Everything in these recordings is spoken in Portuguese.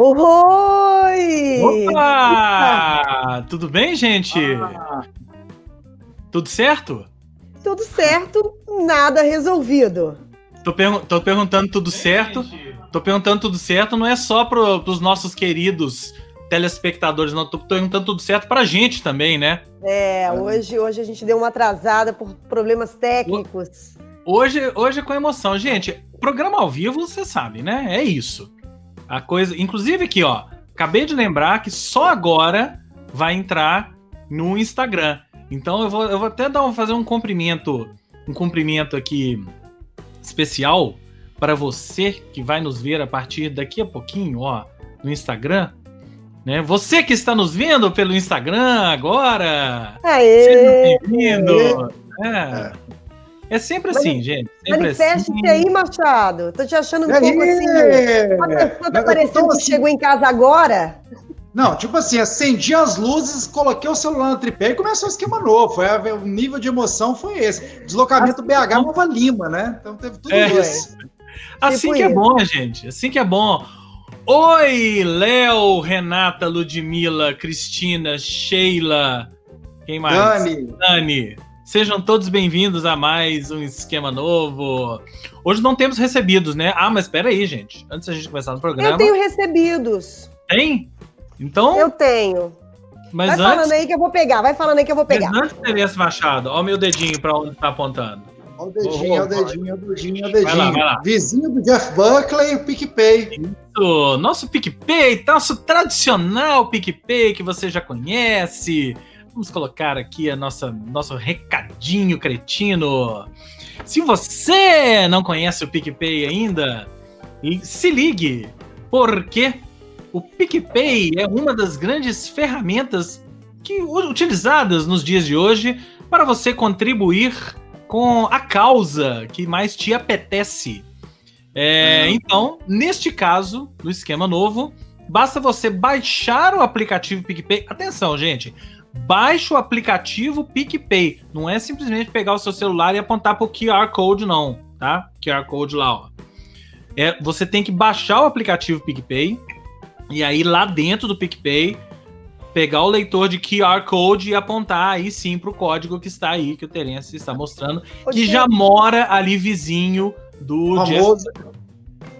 Oi! Opa! Tudo bem, gente? Ah, Tudo certo? Tudo certo, nada resolvido. Tô, pergu- tô perguntando tudo certo. Tô perguntando tudo certo, não é só pro, pros nossos queridos telespectadores, não. Tô perguntando tudo certo pra gente também, né? É, hoje, hoje a gente deu uma atrasada por problemas técnicos. Hoje, hoje é com emoção. Gente, programa ao vivo, você sabe, né? É isso. A coisa. Inclusive aqui, ó. Acabei de lembrar que só agora vai entrar no Instagram. Então eu vou, eu vou até dar um, fazer um cumprimento, um cumprimento aqui especial para você que vai nos ver a partir daqui a pouquinho, ó, no Instagram. Né? Você que está nos vendo pelo Instagram agora. Seja Aê! bem-vindo! É. É sempre assim, gente. Sempre Manifeste-se assim. aí, Machado. Tô te achando um aí? pouco assim. Uma pessoa tá parecendo que assim- chegou em casa agora. Não, tipo assim, acendi as luzes, coloquei o celular no tripé e começou o esquema novo. Foi, a- o nível de emoção foi esse. Deslocamento BH Nova Lima, né? Então teve tudo É. isso. Assim Tipo que é bom, gente. Assim que é bom. Oi, Léo, Renata, Ludmila, Cristina, Sheila. Quem mais? Dani, Dani. Sejam todos bem-vindos a mais um esquema novo. Hoje não temos recebidos, né? Ah, mas espera aí, gente. Antes da gente começar no programa. Eu tenho recebidos. Tem? Então, Eu tenho. mas Vai falando antes, aí que eu vou pegar. Vai falando aí que eu vou mas pegar. antes Tereza Machado, ó o meu dedinho pra onde tá apontando. olha o dedinho, olha o dedinho, olha o dedinho, olha o Vai lá, dedinho. vai lá. Vizinho do Jeff Buckley, o PicPay. O nosso PicPay, nosso tradicional PicPay que você já conhece. Vamos colocar aqui a nossa nosso recadinho cretino. Se você não conhece o PicPay ainda, se ligue, porque o PicPay é uma das grandes ferramentas que utilizadas nos dias de hoje para você contribuir com a causa que mais te apetece. É, Ah. Então, neste caso, no esquema novo, basta você baixar o aplicativo PicPay. Atenção, gente. Baixe o aplicativo PicPay. Não é simplesmente pegar o seu celular e apontar para o QR Code, não, tá? QR Code lá, ó. É, você tem que baixar o aplicativo PicPay e aí lá dentro do PicPay pegar o leitor de QR Code e apontar aí sim para o código que está aí, que o Terence está mostrando, Ô, que Tia, já mora ali vizinho do Jeff Famoso.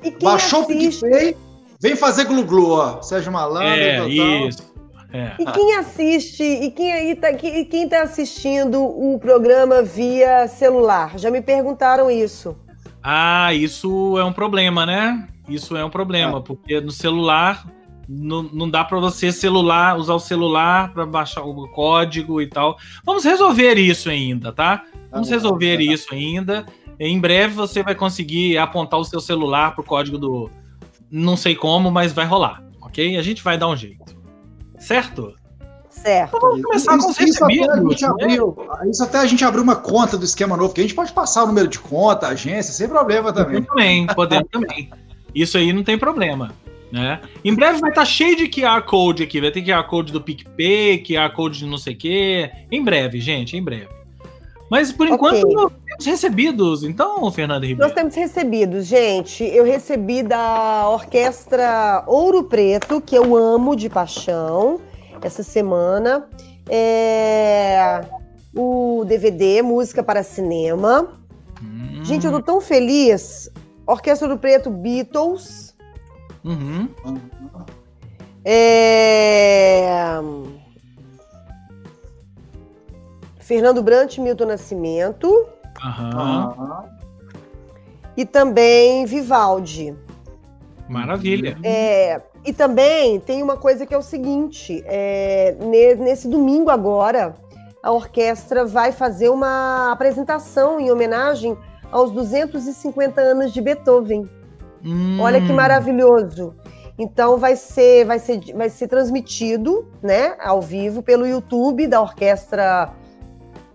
E quem Baixou assiste, o PicPay, vem fazer glu-glu, ó. Sérgio Malandro, É, total. isso. É. E quem assiste, e quem aí tá, e quem tá assistindo o programa via celular? Já me perguntaram isso. Ah, isso é um problema, né? Isso é um problema, porque no celular não, não dá para você celular usar o celular para baixar o código e tal. Vamos resolver isso ainda, tá? Vamos Ah, resolver tá. isso ainda. Em breve você vai conseguir apontar o seu celular pro código do não sei como, mas vai rolar, ok? A gente vai dar um jeito. Certo? Certo. Vamos começar com os Isso, isso, até a recebidos, gente né? abriu, isso até a gente abriu uma conta do esquema novo, que a gente pode passar o número de conta, agência, sem problema também. Também, podemos também. Isso aí não tem problema. Né? Em breve vai estar cheio de QR Code aqui. Vai ter QR Code do PicPay, QR Code de não sei o quê. Em breve, gente, em breve. Mas por enquanto Ok. nós temos recebidos. Então, Fernando Nós Ribeiro. temos recebidos, gente. Eu recebi da Orquestra Ouro Preto, que eu amo de paixão, essa semana. É, O DVD, Música para Cinema. Hum, Gente, eu tô tão feliz. Orquestra Ouro Preto, Beatles. uhum. É... Fernando Brant, Milton Nascimento. Aham. Ah, E também Vivaldi. Maravilha. É, e também tem uma coisa que é o seguinte: é, ne- nesse domingo agora, a orquestra vai fazer uma apresentação em homenagem aos 250 anos de Beethoven. Olha que Hum, maravilhoso. Então vai ser, vai ser, vai ser transmitido, né, ao vivo pelo YouTube da Orquestra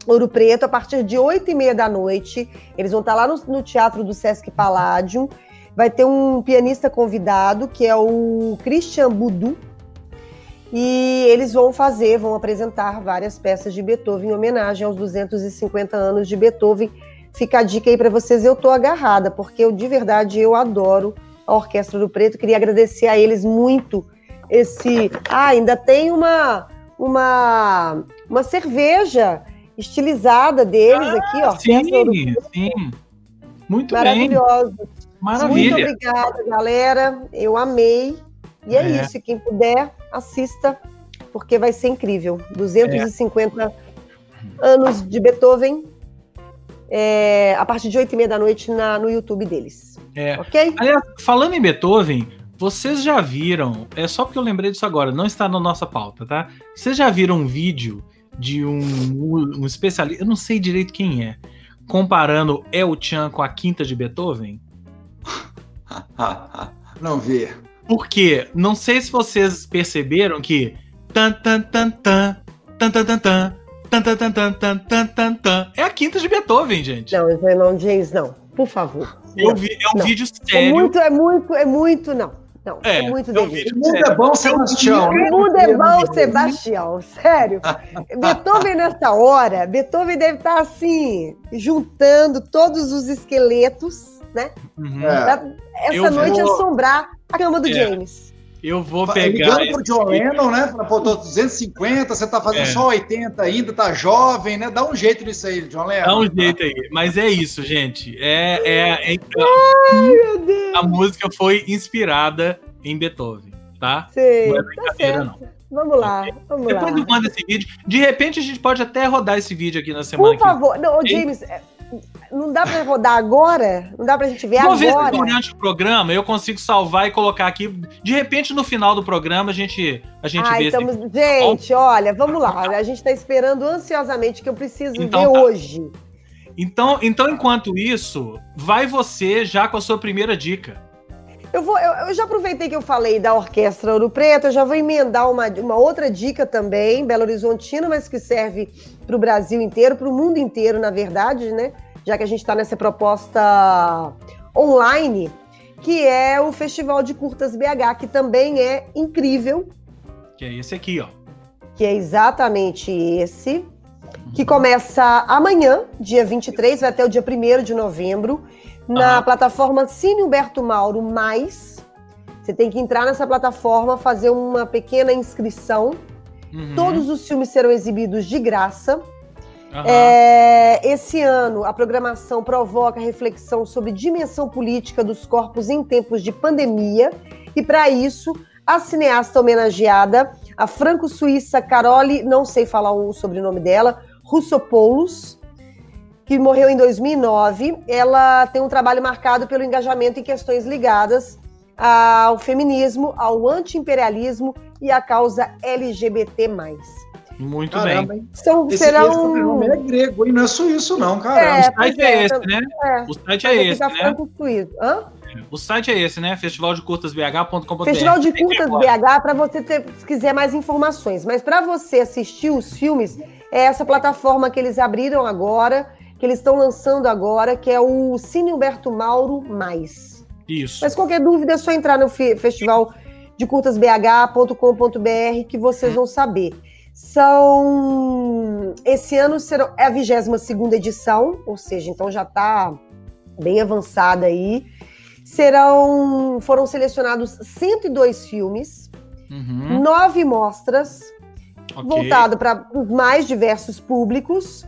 Ouro Preto a partir de oito e meia da noite. Eles vão estar lá no, no Teatro do Sesc Palladium. Vai ter um pianista convidado que é o Christian Budu. E eles vão fazer, vão apresentar várias peças de Beethoven em homenagem aos 250 anos de Beethoven. Fica a dica aí para vocês. Eu tô agarrada, porque eu de verdade eu adoro a Orquestra do Preto. Queria agradecer a eles muito esse. Ah, ainda tem uma, uma, uma cerveja estilizada deles ah, aqui, ó. Sim, sim. Muito Maravilhoso. bem. Maravilha. Muito obrigada, galera. Eu amei. E é, é, isso. Quem puder, assista, porque vai ser incrível. 250 é. anos de Beethoven. É, a partir de 8 e meia da noite na, no YouTube deles. É. Ok? Aliás, falando em Beethoven, vocês já viram, é só porque eu lembrei disso agora, não está na nossa pauta, tá? Vocês já viram um vídeo de um, um especialista, eu não sei direito quem é, comparando El Chan com a quinta de Beethoven? não vi. Porque, não sei se vocês perceberam que tan tan tan tan tan tan tan tan tan tan tan tan tan é a quinta de Beethoven, gente. Não, isso não diz não, por favor. Eu vi, é um não. vídeo sério. É muito, é muito, é muito, não. Não, é, é muito delícia. O mundo é bom, Sebastião. O mundo é bom, Sebastião. Sério. Beethoven, nessa hora, Beethoven deve estar assim, juntando todos os esqueletos, né? Uhum. Pra essa Eu noite vou... assombrar a cama do é. James. Eu vou pegar. Ligando pro John Lennon, né? Pô, tô 250, você tá fazendo é. só 80 ainda, tá jovem, né? Dá um jeito nisso aí, John Lennon. Dá um jeito aí. Mas é isso, gente. É, é, é Ai, meu Deus. A música foi inspirada em Beethoven, tá? Sim, não é tá brincadeira, tá não. Vamos lá, vamos Depois lá. eu mando esse vídeo. De repente a gente pode até rodar esse vídeo aqui na semana. Por favor, não, James, é, não dá para rodar agora? Não dá pra gente ver Vou agora? Ver se durante o programa eu consigo salvar e colocar aqui. De repente, no final do programa, a gente, a gente Ai, vê. Estamos... Esse... Gente, olha, vamos lá. A gente está esperando ansiosamente que eu preciso então, ver tá. hoje. Então, então, enquanto isso, vai você já com a sua primeira dica. Eu, vou, eu, eu, já aproveitei que eu falei da Orquestra Ouro Preto, eu já vou emendar uma, uma outra dica também, Belo Horizontina, mas que serve para o Brasil inteiro, para o mundo inteiro, na verdade, né? já que a gente está nessa proposta online, que é o Festival de Curtas BH, que também é incrível. Que é esse aqui, ó. Que é exatamente esse, que começa amanhã, dia 23, vai até o dia 1 de novembro, na plataforma Cine Humberto Mauro Mais. Você tem que entrar nessa plataforma, fazer uma pequena inscrição. Uhum. Todos os filmes serão exibidos de graça. Uhum. É, esse ano, a programação provoca reflexão sobre dimensão política dos corpos em tempos de pandemia, e para isso, a cineasta homenageada, a franco-suíça Carole, não sei falar o sobrenome dela, Russopoulos, que morreu em 2009, ela tem um trabalho marcado pelo engajamento em questões ligadas ao feminismo, ao anti-imperialismo e à causa LGBT+. Muito Caramba, bem. São, esse, serão... Esse é grego, hein? Não é suíço, não, cara. É, o site é, é, esse, né? É. O site é esse, né? Hã? O site é esse, né? FestivaldeCurtasBH.com.br. Festival de Curtas BH, para você ter, se quiser mais informações. Mas para você assistir os filmes, é essa plataforma que eles abriram agora, que eles estão lançando agora, que é o Cine Humberto Mauro Mais. Isso. Mas qualquer dúvida é só entrar no festival de curtasbh.com.br que vocês vão saber. São. Esse ano será, é a 22 edição, ou seja, então já está bem avançada aí. Serão. Foram selecionados 102 filmes, uhum. nove mostras, okay. voltado para os mais diversos públicos.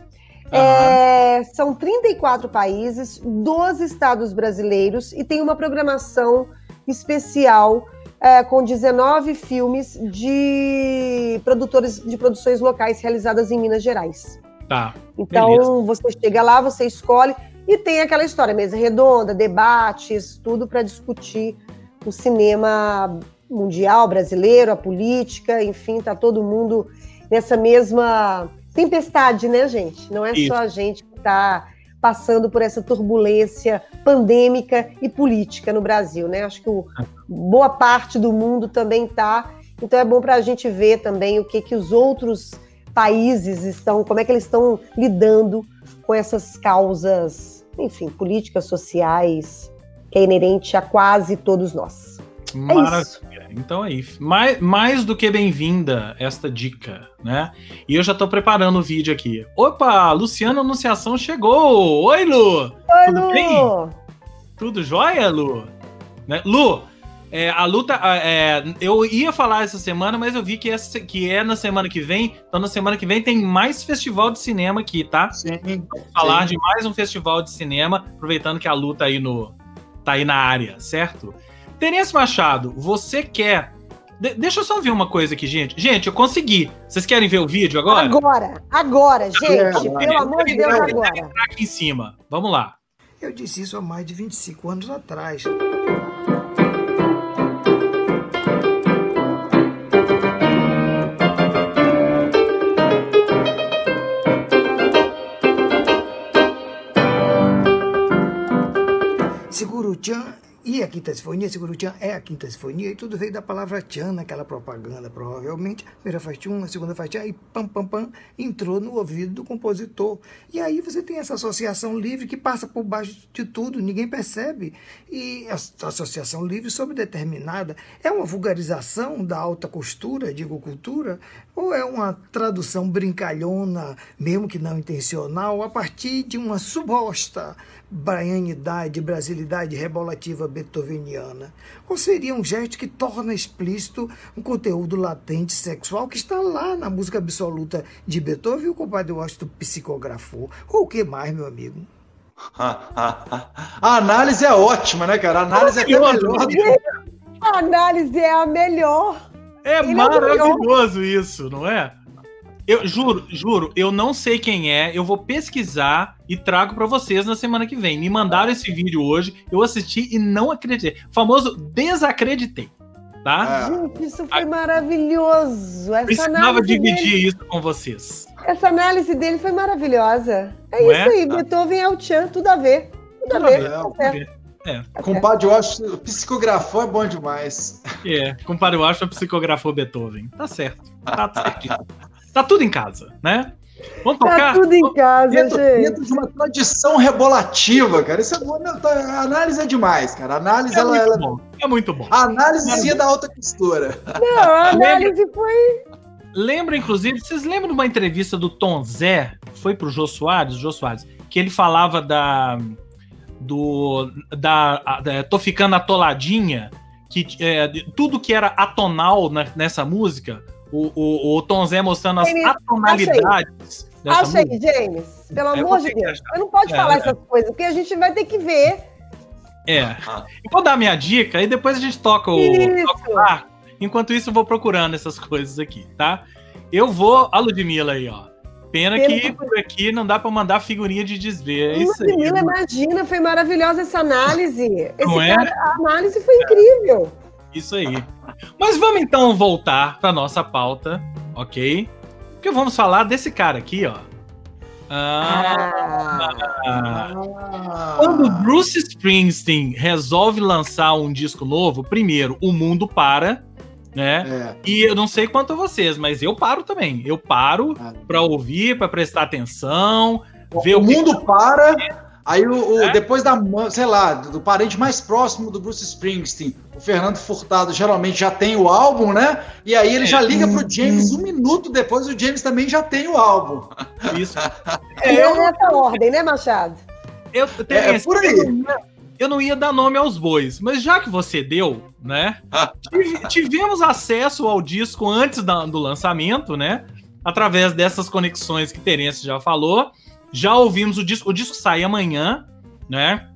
Uhum. É, são 34 países, 12 estados brasileiros e tem uma programação especial é, com 19 filmes de produtores de produções locais realizadas em Minas Gerais. Tá. Então beleza. você chega lá, você escolhe e tem aquela história, mesa redonda, debates, tudo para discutir o cinema mundial brasileiro, a política, enfim, tá todo mundo nessa mesma tempestade, né, gente? Não é Isso. só a gente que está passando por essa turbulência pandêmica e política no Brasil, né? Acho que o, boa parte do mundo também está. Então é bom para a gente ver também o que, que os outros países estão, como é que eles estão lidando com essas causas, enfim, políticas sociais, que é inerente a quase todos nós. É Maravilha. É então é isso. Mais, mais do que bem-vinda esta dica, né? E eu já tô preparando o vídeo aqui. Opa, Luciana Anunciação chegou! Oi, Lu! Oi, Tudo Lu! bem? Tudo jóia, Lu? Né? Lu, é, a luta. É, eu ia falar essa semana, mas eu vi que, essa, que é na semana que vem. Então, na semana que vem tem mais festival de cinema aqui, tá? Sim. Vamos falar de mais um festival de cinema, aproveitando que a luta aí no. tá aí na área, certo? Terence Machado, você quer. De- deixa eu só ver uma coisa aqui, gente. Gente, eu consegui. Vocês querem ver o vídeo agora? Agora, agora, gente, Agora. pelo amor de Deus, agora. entrar aqui em cima. Vamos lá. Eu disse isso há mais de 25 anos atrás. Seguro-chan e a Quinta Sinfonia, Seguro-chan é a Quinta Sinfonia, e tudo veio da palavra chan naquela propaganda, provavelmente. A primeira faz tchum, a segunda faz tchan, e pam, pam, pam, entrou no ouvido do compositor. E aí você tem essa associação livre que passa por baixo de tudo, ninguém percebe. E essa associação livre sobredeterminada é uma vulgarização da alta costura, digo cultura, ou é uma tradução brincalhona, mesmo que não intencional, a partir de uma suposta baianidade, brasilidade rebolativa beethoveniana? Ou seria um gesto que torna explícito um conteúdo latente sexual que está lá na música absoluta de Beethoven e o compadre Washington psicografou? Ou o que mais, meu amigo? A análise é ótima, né, cara? A análise é até melhor. A análise é a melhor. É Ele é maravilhoso isso, não é? Eu juro, juro, eu não sei quem é. Eu vou pesquisar e trago pra vocês na semana que vem. Me mandaram esse vídeo hoje, eu assisti e não acreditei. Famoso desacreditei, tá? É. Gente, isso foi maravilhoso. Essa Precisava dividir dele, isso com vocês. essa análise dele foi maravilhosa. É Não isso é? aí, Beethoven é o Tchan, tudo a ver. Tudo a Tudo a ver. ver, tá ver. É, Compadre, eu acho que psicografou é bom demais. é. Compadre Washington psicografou Beethoven. Tá certo. Tá certo. Tá tudo em casa, né? Vamos Tá tocar? tudo em casa, Dentro, gente. dentro de uma tradição rebolativa, cara. Isso é bom. não, tá- A análise é demais, cara. A análise, É ela, muito ela- bom. É muito bom. a análise é da alta costura. Não, a análise foi. Lembra, inclusive, vocês lembram de uma entrevista do Tom Zé? Foi pro Jô Soares, Jô Soares, que ele falava da. Do. Da. a- da- tô ficando atoladinha, que é, de- tudo que era atonal na- nessa música, o, o, o Tom Zé mostrando as atonalidades aí, música. James. Pelo É, amor de Deus. Você não pode É, falar é. essas coisas, porque a gente vai ter que ver. É. Eu vou dar a minha dica e depois a gente toca o, toca o. Enquanto isso, eu vou procurando essas coisas aqui, tá? Eu vou. A Ludmilla aí, ó. Pena que por aqui não dá pra mandar figurinha de desver. É isso aí. Ludmilla, imagina, foi maravilhosa essa análise. Esse Não é? cara, a análise foi incrível. Isso aí. Mas vamos então voltar para nossa pauta, ok? Porque vamos falar desse cara aqui, ó. Ah, Ah, quando Bruce Springsteen resolve lançar um disco novo, primeiro o mundo para, né? É. E eu não sei quanto a vocês, mas eu paro também. Eu paro Ah. para ouvir, para prestar atenção, ver O o que mundo para. Aí, o, o- É? depois da, sei lá, do, do parente mais próximo do Bruce Springsteen, o Fernando Furtado geralmente já tem o álbum, né? E aí ele já liga pro James um minuto depois, o James também já tem o álbum. isso. é É, eu, nessa ordem, né, Machado? eu, É, Terence, por aí. eu não ia- eu não ia dar nome aos bois, mas já que você deu, né? tive- tivemos acesso ao disco antes da- do lançamento, né? Através dessas conexões que Terence já falou. Já ouvimos o disco. O disco sai amanhã, né?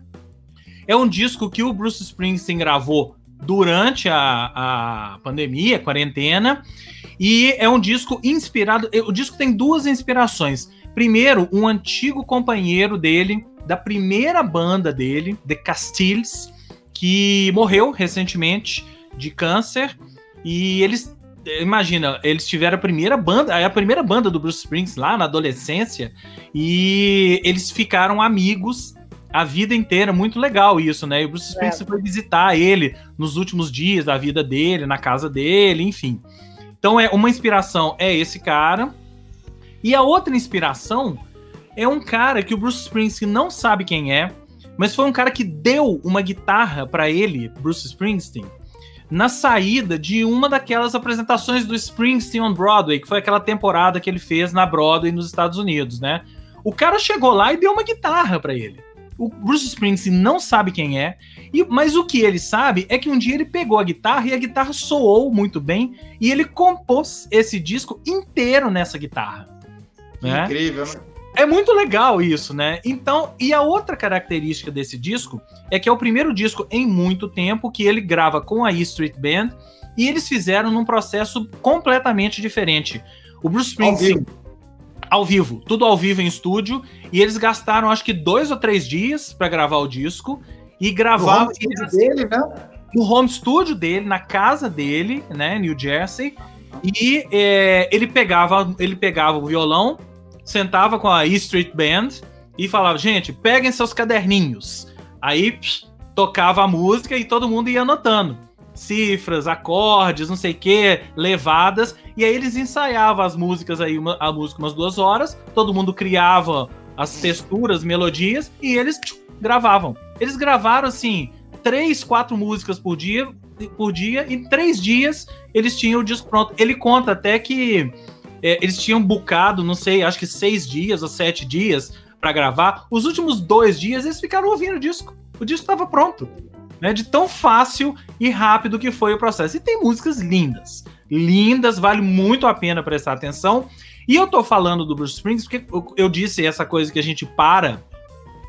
É um disco que o Bruce Springsteen gravou durante a, a pandemia, a quarentena. E é um disco inspirado. O disco tem duas inspirações. Primeiro, um antigo companheiro dele, da primeira banda dele, The Castiles, que morreu recentemente de câncer. E eles, imagina, eles tiveram a primeira banda, é a primeira banda do Bruce Springsteen lá na adolescência. E eles ficaram amigos a vida inteira. Muito legal isso, né? E o Bruce Springsteen foi visitar ele nos últimos dias da vida dele, na casa dele, enfim. Então é uma inspiração é esse cara. E a outra inspiração é um cara que o Bruce Springsteen não sabe quem é, mas foi um cara que deu uma guitarra para ele, Bruce Springsteen, na saída de uma daquelas apresentações do Springsteen on Broadway, que foi aquela temporada que ele fez na Broadway nos Estados Unidos, né? O cara chegou lá e deu uma guitarra para ele. O Bruce Springsteen não sabe quem é, e, mas o que ele sabe é que um dia ele pegou a guitarra e a guitarra soou muito bem e ele compôs esse disco inteiro nessa guitarra. Né? Incrível, né? É muito legal isso, né? Então, e a outra característica desse disco é que é o primeiro disco em muito tempo que ele grava com a E Street Band e eles fizeram num processo completamente diferente. O Bruce Springsteen ao vivo, tudo ao vivo em estúdio, e eles gastaram acho que dois ou três dias para gravar o disco e gravar no home dele, né? No home studio dele, na casa dele, né, New Jersey, e é, ele pegava ele pegava o violão sentava com a E Street Band e falava: gente, peguem seus caderninhos. Aí psh, tocava a música e todo mundo ia anotando. Cifras, acordes, não sei o que, levadas. E aí eles ensaiavam as músicas aí, uma, a música umas duas horas, todo mundo criava as texturas, melodias, e eles tchum, gravavam. Eles gravaram assim, três, quatro músicas por dia, por dia, e em três dias eles tinham o disco pronto. Ele conta até que é, eles tinham bucado, não sei, acho que seis dias ou sete dias para gravar. Os últimos dois dias eles ficaram ouvindo o disco. O disco estava pronto. Né, de tão fácil e rápido que foi o processo. E tem músicas lindas. Lindas, vale muito a pena prestar atenção. E eu tô falando do Bruce Springsteen porque eu disse essa coisa que a gente para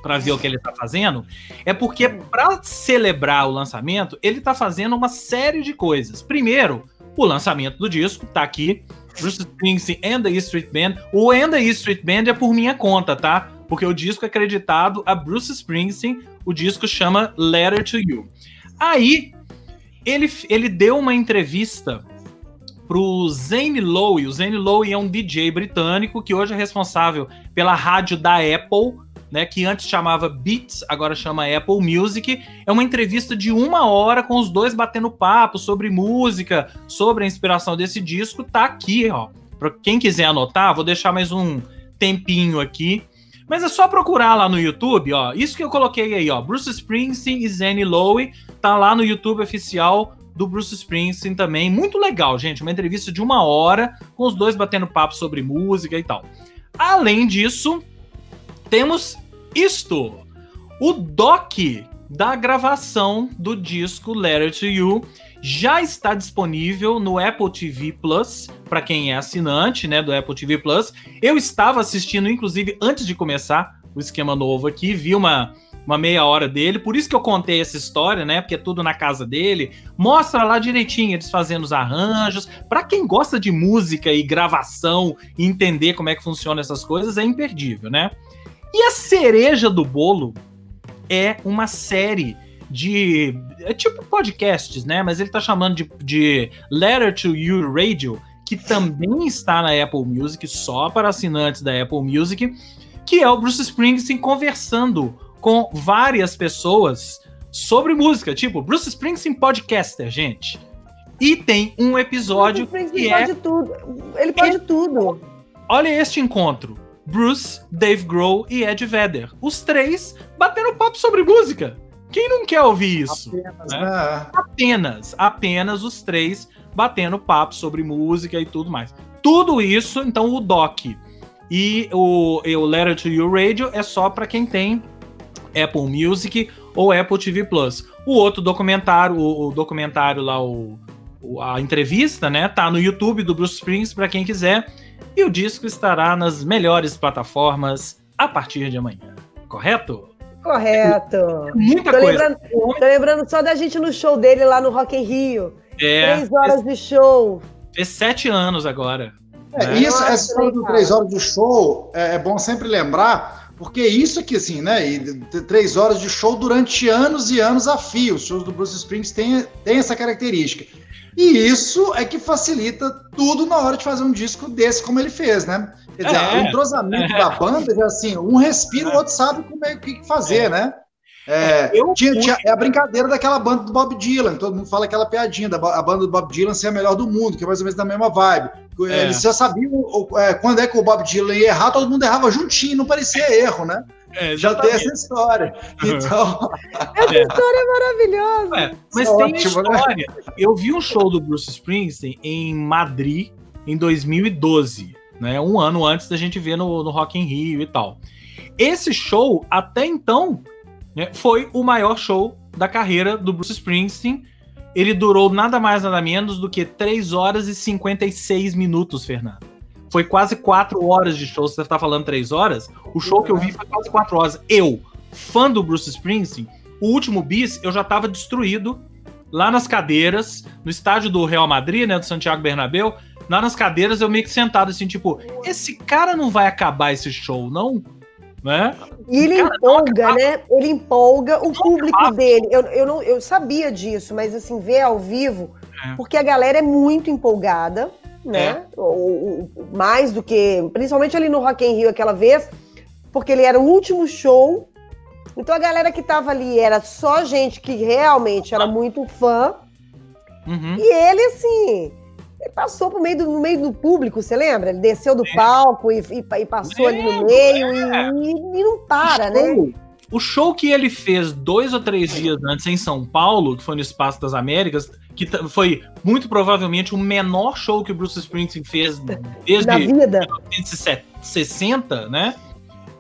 para ver o que ele tá fazendo, é porque para celebrar o lançamento, ele tá fazendo uma série de coisas. Primeiro, o lançamento do disco, tá aqui, Bruce Springsteen and the E Street Band. O and the E Street Band é por minha conta, tá? Porque o disco é acreditado a Bruce Springsteen, o disco chama Letter to You. Aí, ele, ele deu uma entrevista pro Zane Lowe. O Zane Lowe é um DJ britânico que hoje é responsável pela rádio da Apple, né, que antes chamava Beats, agora chama Apple Music. É uma entrevista de uma hora com os dois batendo papo sobre música, sobre a inspiração desse disco. Tá aqui, ó. Para quem quiser anotar, vou deixar mais um tempinho aqui. Mas é só procurar lá no YouTube, ó. Isso que eu coloquei aí, ó. Bruce Springsteen e Zane Lowe. Tá lá no YouTube oficial do Bruce Springsteen também. Muito legal, gente. Uma entrevista de uma hora com os dois batendo papo sobre música e tal. Além disso, temos isto. O doc da gravação do disco Letter to You já está disponível no Apple TV Plus, para quem é assinante, né, do Apple TV Plus. Eu estava assistindo inclusive antes de começar o esquema novo aqui, vi uma uma meia hora dele, por isso que eu contei essa história, né? Porque é tudo na casa dele. Mostra lá direitinho eles fazendo os arranjos. Para quem gosta de música e gravação e entender como é que funciona essas coisas, é imperdível, né? E a cereja do bolo é uma série de. É tipo podcasts, né? Mas ele tá chamando de, de Letter to You Radio, que também está na Apple Music, só para assinantes da Apple Music, que é o Bruce Springsteen conversando com várias pessoas sobre música, tipo Bruce Springsteen podcaster, gente. E tem um episódio Bruce que pode é tudo. Ele pode tudo. Olha este encontro. Bruce, Dave Grohl e Ed Vedder. Os três batendo papo sobre música. Quem não quer ouvir isso? Apenas, né? né? Apenas, apenas os três batendo papo sobre música e tudo mais. Tudo isso, então, o Doc e o, e o Letter to You Radio é só para quem tem Apple Music ou Apple TV Plus. O outro documentário, o, o documentário lá, o, o, a entrevista, né, tá no YouTube do Bruce Springsteen para quem quiser. E o disco estará nas melhores plataformas a partir de amanhã. Correto? Correto. Muita Tô coisa. lembrando, tô lembrando só da gente no show dele lá no Rock in Rio. É, Três horas de show. fez sete anos agora. É, né? isso, Nossa, essa história do três horas de show é, é bom sempre lembrar, porque isso aqui, assim, né? E três horas de show durante anos e anos a fio. Os shows do Bruce Springsteen têm, têm essa característica. E isso é que facilita tudo na hora de fazer um disco desse, como ele fez, né? Quer dizer, É. o entrosamento da banda, assim, um respira, o outro sabe como é, o que fazer, né? É, Eu tinha, tinha- é a brincadeira daquela banda do Bob Dylan, todo mundo fala aquela piadinha da a banda do Bob Dylan ser a melhor do mundo, que é mais ou menos da mesma vibe. É. Eles já sabiam é, quando é que o Bob Dylan ia errar, todo mundo errava juntinho, não parecia erro, né? É, Já tem essa história. Então, Essa história é maravilhosa. É, mas Isso é tem ótimo, né? história. Eu vi um show do Bruce Springsteen em Madrid em 2012, né? Um ano antes da gente ver no, no Rock in Rio e tal. Esse show, até então, né, foi o maior show da carreira do Bruce Springsteen. Ele durou nada mais, nada menos do que 3 horas e 56 minutos, Fernando. Foi quase 4 horas de show. Você está falando 3 horas? O show que eu vi foi quase 4 horas. Eu, fã do Bruce Springsteen, o último bis eu já estava destruído lá nas cadeiras, no estádio do Real Madrid, né, do Santiago Bernabéu. Lá nas cadeiras eu meio que sentado assim, tipo, esse cara não vai acabar esse show, não? Né? E ele cara, empolga, né? Ele empolga o público dele. Eu, eu, não, eu sabia disso, mas assim, ver ao vivo, é. porque a galera é muito empolgada, né? É. O, o, mais do que. Principalmente ali no Rock in Rio aquela vez, porque ele era o último show. Então a galera que tava ali era só gente que realmente era muito fã. Uhum. E ele, assim, ele passou pro meio do, no meio do público, você lembra? Ele desceu do é. palco e, e, e passou é, ali no meio é. e, e, não para, né? O show que ele fez dois ou três dias antes em São Paulo, que foi no Espaço das Américas, que foi muito provavelmente o menor show que o Bruce Springsteen fez desde 1960, né?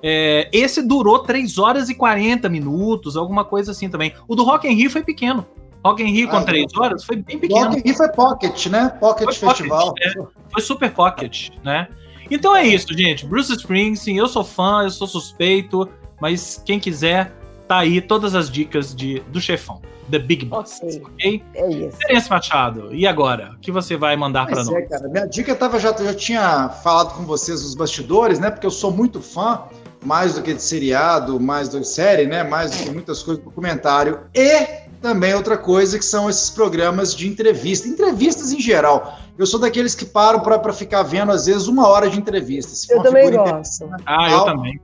É, esse durou 3 horas e 40 minutos, alguma coisa assim também. O do Rock in Rio foi pequeno. Rock in Rio com 3 ah, horas foi bem pequeno. Rock in Rio foi pocket, né? Pocket foi Festival. Pocket, é, foi super pocket, né? Então é isso, gente. Bruce Springsteen, eu sou fã, eu sou suspeito, mas quem quiser, tá aí todas as dicas de, do chefão. The Big Boss, ok? okay? É isso. Terence Machado, e agora? O que você vai mandar para é, nós? Cara, minha dica tava já, já tinha falado com vocês nos bastidores, né? Porque eu sou muito fã, mais do que de seriado, mais do que série, né? Mais do que muitas coisas, documentário. E também outra coisa que são esses programas de entrevista, entrevistas em geral. Eu sou daqueles que param para ficar vendo, às vezes, uma hora de entrevista. Se eu também gosto. Ah, eu também.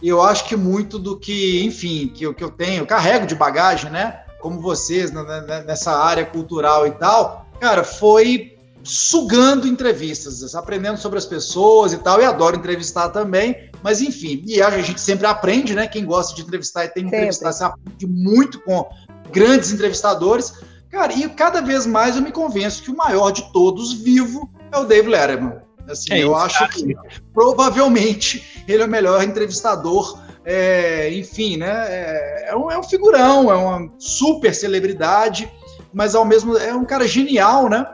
E eu acho que muito do que, enfim, que, que eu tenho, carrego de bagagem, né? Como vocês nessa área cultural e tal, cara, foi sugando entrevistas, aprendendo sobre as pessoas e tal, e adoro entrevistar também, mas enfim, e a gente sempre aprende, né? Quem gosta de entrevistar e tem que entrevistar, você aprende muito com grandes entrevistadores. Cara, e cada vez mais eu me convenço que o maior de todos vivo é o Dave Letterman. Assim, é, eu acho que provavelmente ele é o melhor entrevistador é, enfim, né? É, é, um, é um figurão, é uma super celebridade, mas ao mesmo é um cara genial, né?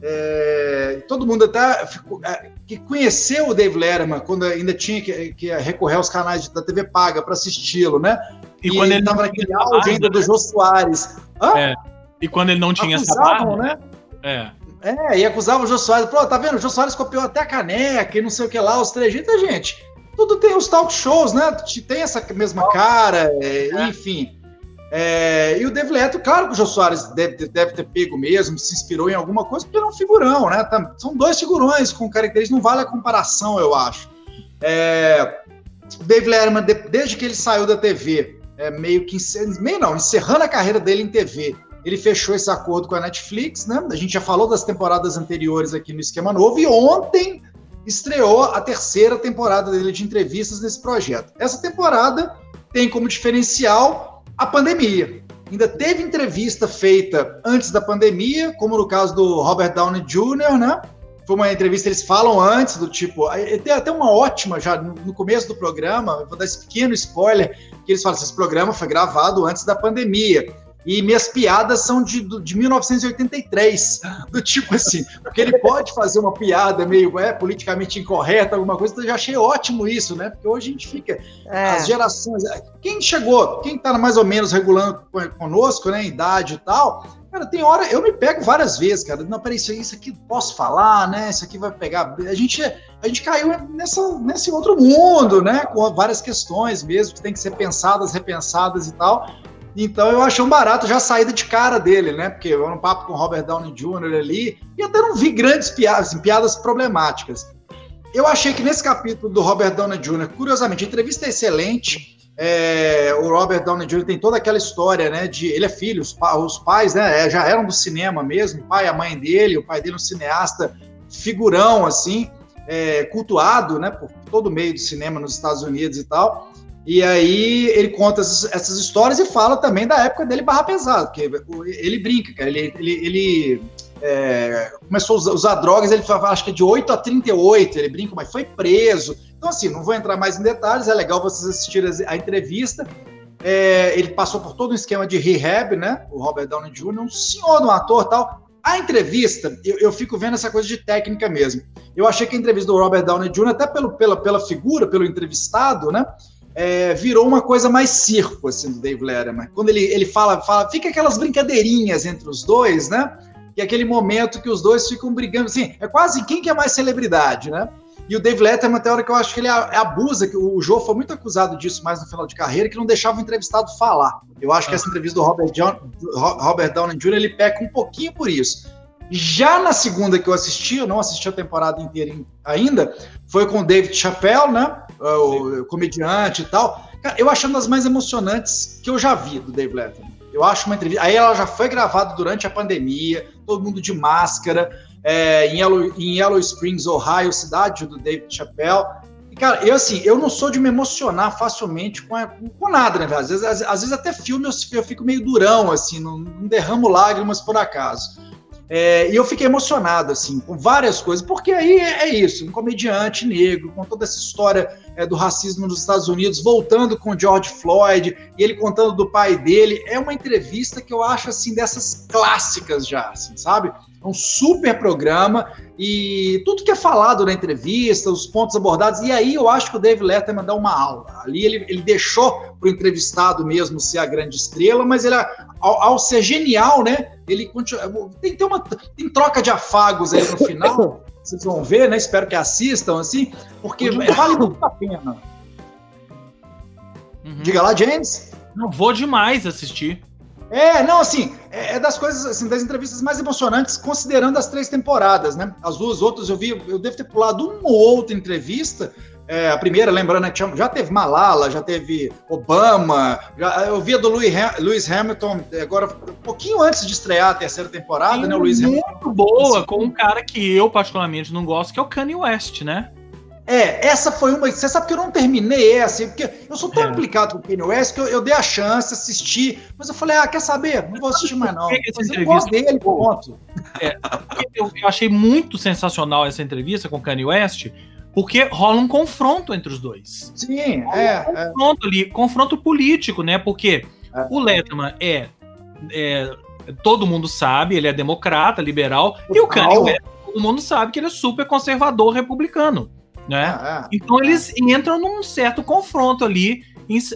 É, todo mundo até ficou, é, que conheceu o Dave Letterman quando ainda tinha que, que recorrer aos canais da TV paga para assisti-lo, né? E, e quando ele estava naquele auge ainda do Jô Soares. É. E quando ele não tinha Acusavam, essa barba, né? É. É, e acusava o Jô Soares. Pô, tá vendo? O Jô Soares copiou até a caneca e não sei o que lá, os trejeitos. Gente, tudo tem os talk shows, né? Tem essa mesma cara, é, enfim. É, e o Dave Leto, claro que o Jô Soares deve, deve, ter pego mesmo, se inspirou em alguma coisa, porque ele é um figurão, né? São dois figurões com características, não vale a comparação, eu acho. É, Dave Letterman, desde que ele saiu da TV, é, meio que meio não, encerrando a carreira dele em TV, ele fechou esse acordo com a Netflix, né? A gente já falou das temporadas anteriores aqui no Esquema Novo, e ontem estreou a terceira temporada dele de entrevistas nesse projeto. Essa temporada tem como diferencial a pandemia. Ainda teve entrevista feita antes da pandemia, como no caso do Robert Downey Jr., né? Foi uma entrevista, eles falam antes, do tipo. Tem até uma ótima já no começo do programa, vou dar esse pequeno spoiler, que eles falam: esse programa foi gravado antes da pandemia e minhas piadas são de, de 1983, do tipo assim, porque ele pode fazer uma piada meio é, politicamente incorreta, alguma coisa, então eu já achei ótimo isso, né? Porque hoje a gente fica, é. as gerações, quem chegou, quem tá mais ou menos regulando conosco, né, idade e tal, Cara, tem hora, eu me pego várias vezes, cara. Não, peraí, isso, isso aqui posso falar, né? Isso aqui vai pegar. A gente, a gente caiu nessa, nesse outro mundo, né? Com várias questões mesmo, que tem que ser pensadas, repensadas e tal. Então eu achei um barato já a saída de cara dele, né? Porque eu era um papo com o Robert Downey Jr. ali, e até não vi grandes piadas, assim, piadas problemáticas. Eu achei que nesse capítulo do Robert Downey Jr., curiosamente, a entrevista é excelente. É, o Robert Downey Jr. tem toda aquela história, né? De ele é filho, os, os pais, né? É, já eram do cinema mesmo, o pai e a mãe dele, o pai dele é um cineasta figurão, assim, é, cultuado, né? Por todo o meio do cinema nos Estados Unidos e tal. E aí ele conta essas, essas, histórias e fala também da época dele barra pesado, porque ele brinca, cara, ele, ele, ele é, começou a usar drogas, ele fala, acho que de 8 a 38, ele brinca, mas foi preso. Então, assim, não vou entrar mais em detalhes, é legal vocês assistirem a entrevista. É, ele passou por todo um esquema de rehab, né? O Robert Downey Jr., um senhor de um ator tal. A entrevista, eu, eu, fico vendo essa coisa de técnica mesmo. Eu achei que a entrevista do Robert Downey Jr., até pelo, pela, pela figura, pelo entrevistado, né? É, virou uma coisa mais circo, assim, do Dave Letterman. Quando ele, ele fala, fala, fica aquelas brincadeirinhas entre os dois, né? E aquele momento que os dois ficam brigando, assim, é quase quem que é mais celebridade, né? E o Dave Letterman, até a hora que eu acho que ele abusa, que o Joe foi muito acusado disso mais no final de carreira, que não deixava o entrevistado falar. Eu acho que essa entrevista do Robert, John, Robert Downey Jr., ele peca um pouquinho por isso. Já na segunda que eu assisti, eu não assisti a temporada inteira ainda, foi com o David Chappelle, né? O comediante e tal. Eu achei uma das mais emocionantes que eu já vi do Dave Letterman. Eu acho uma entrevista. Aí ela já foi gravada durante a pandemia, todo mundo de máscara é, em, Yellow, em Yellow Springs, Ohio, cidade do David Chappelle. E, cara, eu assim, eu não sou de me emocionar facilmente com, a, com nada, né? Às vezes, às, às vezes até filme eu, eu, fico meio durão, assim, não, não derramo lágrimas por acaso. É, e eu fiquei emocionado, assim, com várias coisas, porque aí é, é isso, um comediante negro, com toda essa história é, do racismo nos Estados Unidos, voltando com George Floyd, e ele contando do pai dele, é uma entrevista que eu acho, assim, dessas clássicas já, assim, sabe? É um super programa e tudo que é falado na entrevista, os pontos abordados, e aí eu acho que o Dave Letterman dá uma aula. Ali ele, ele deixou para o entrevistado mesmo ser a grande estrela, mas ele, ao, ao ser genial, né? Ele continua. Tem, tem uma tem troca de afagos aí no final. vocês vão ver, né? Espero que assistam, assim, porque vale muito a pena. Uhum. Diga lá, James. Não vou demais assistir. É, não, assim, é, é, das coisas, assim, das entrevistas mais emocionantes, considerando as três temporadas, né? As duas outras eu vi, eu devo ter pulado uma ou outra entrevista. É, a primeira, lembrando né, que já teve Malala, já teve Obama, já, eu vi a do Louis, Lewis Hamilton, agora, um pouquinho antes de estrear a terceira temporada, Sim, né? O Lewis muito Hamilton. Muito boa, com um cara que eu particularmente não gosto, que é o Kanye West, né? É, essa foi uma. Você sabe que eu não terminei essa, porque eu sou tão é. implicado com o Kanye West que eu, eu, dei a chance, assisti, mas eu falei, ah, quer saber? Não vou assistir mais, não. Mas eu gosto dele, ponto. É, eu, eu, achei muito sensacional essa entrevista com o Kanye West, porque rola um confronto entre os dois. Sim, rola é. Um é. confronto é. ali, confronto político, né? Porque é. o Letterman é, é, Todo mundo sabe, ele é democrata, liberal, e o Kanye West, todo mundo sabe que ele é super conservador republicano. Né? Ah, é. Então eles entram num certo confronto ali,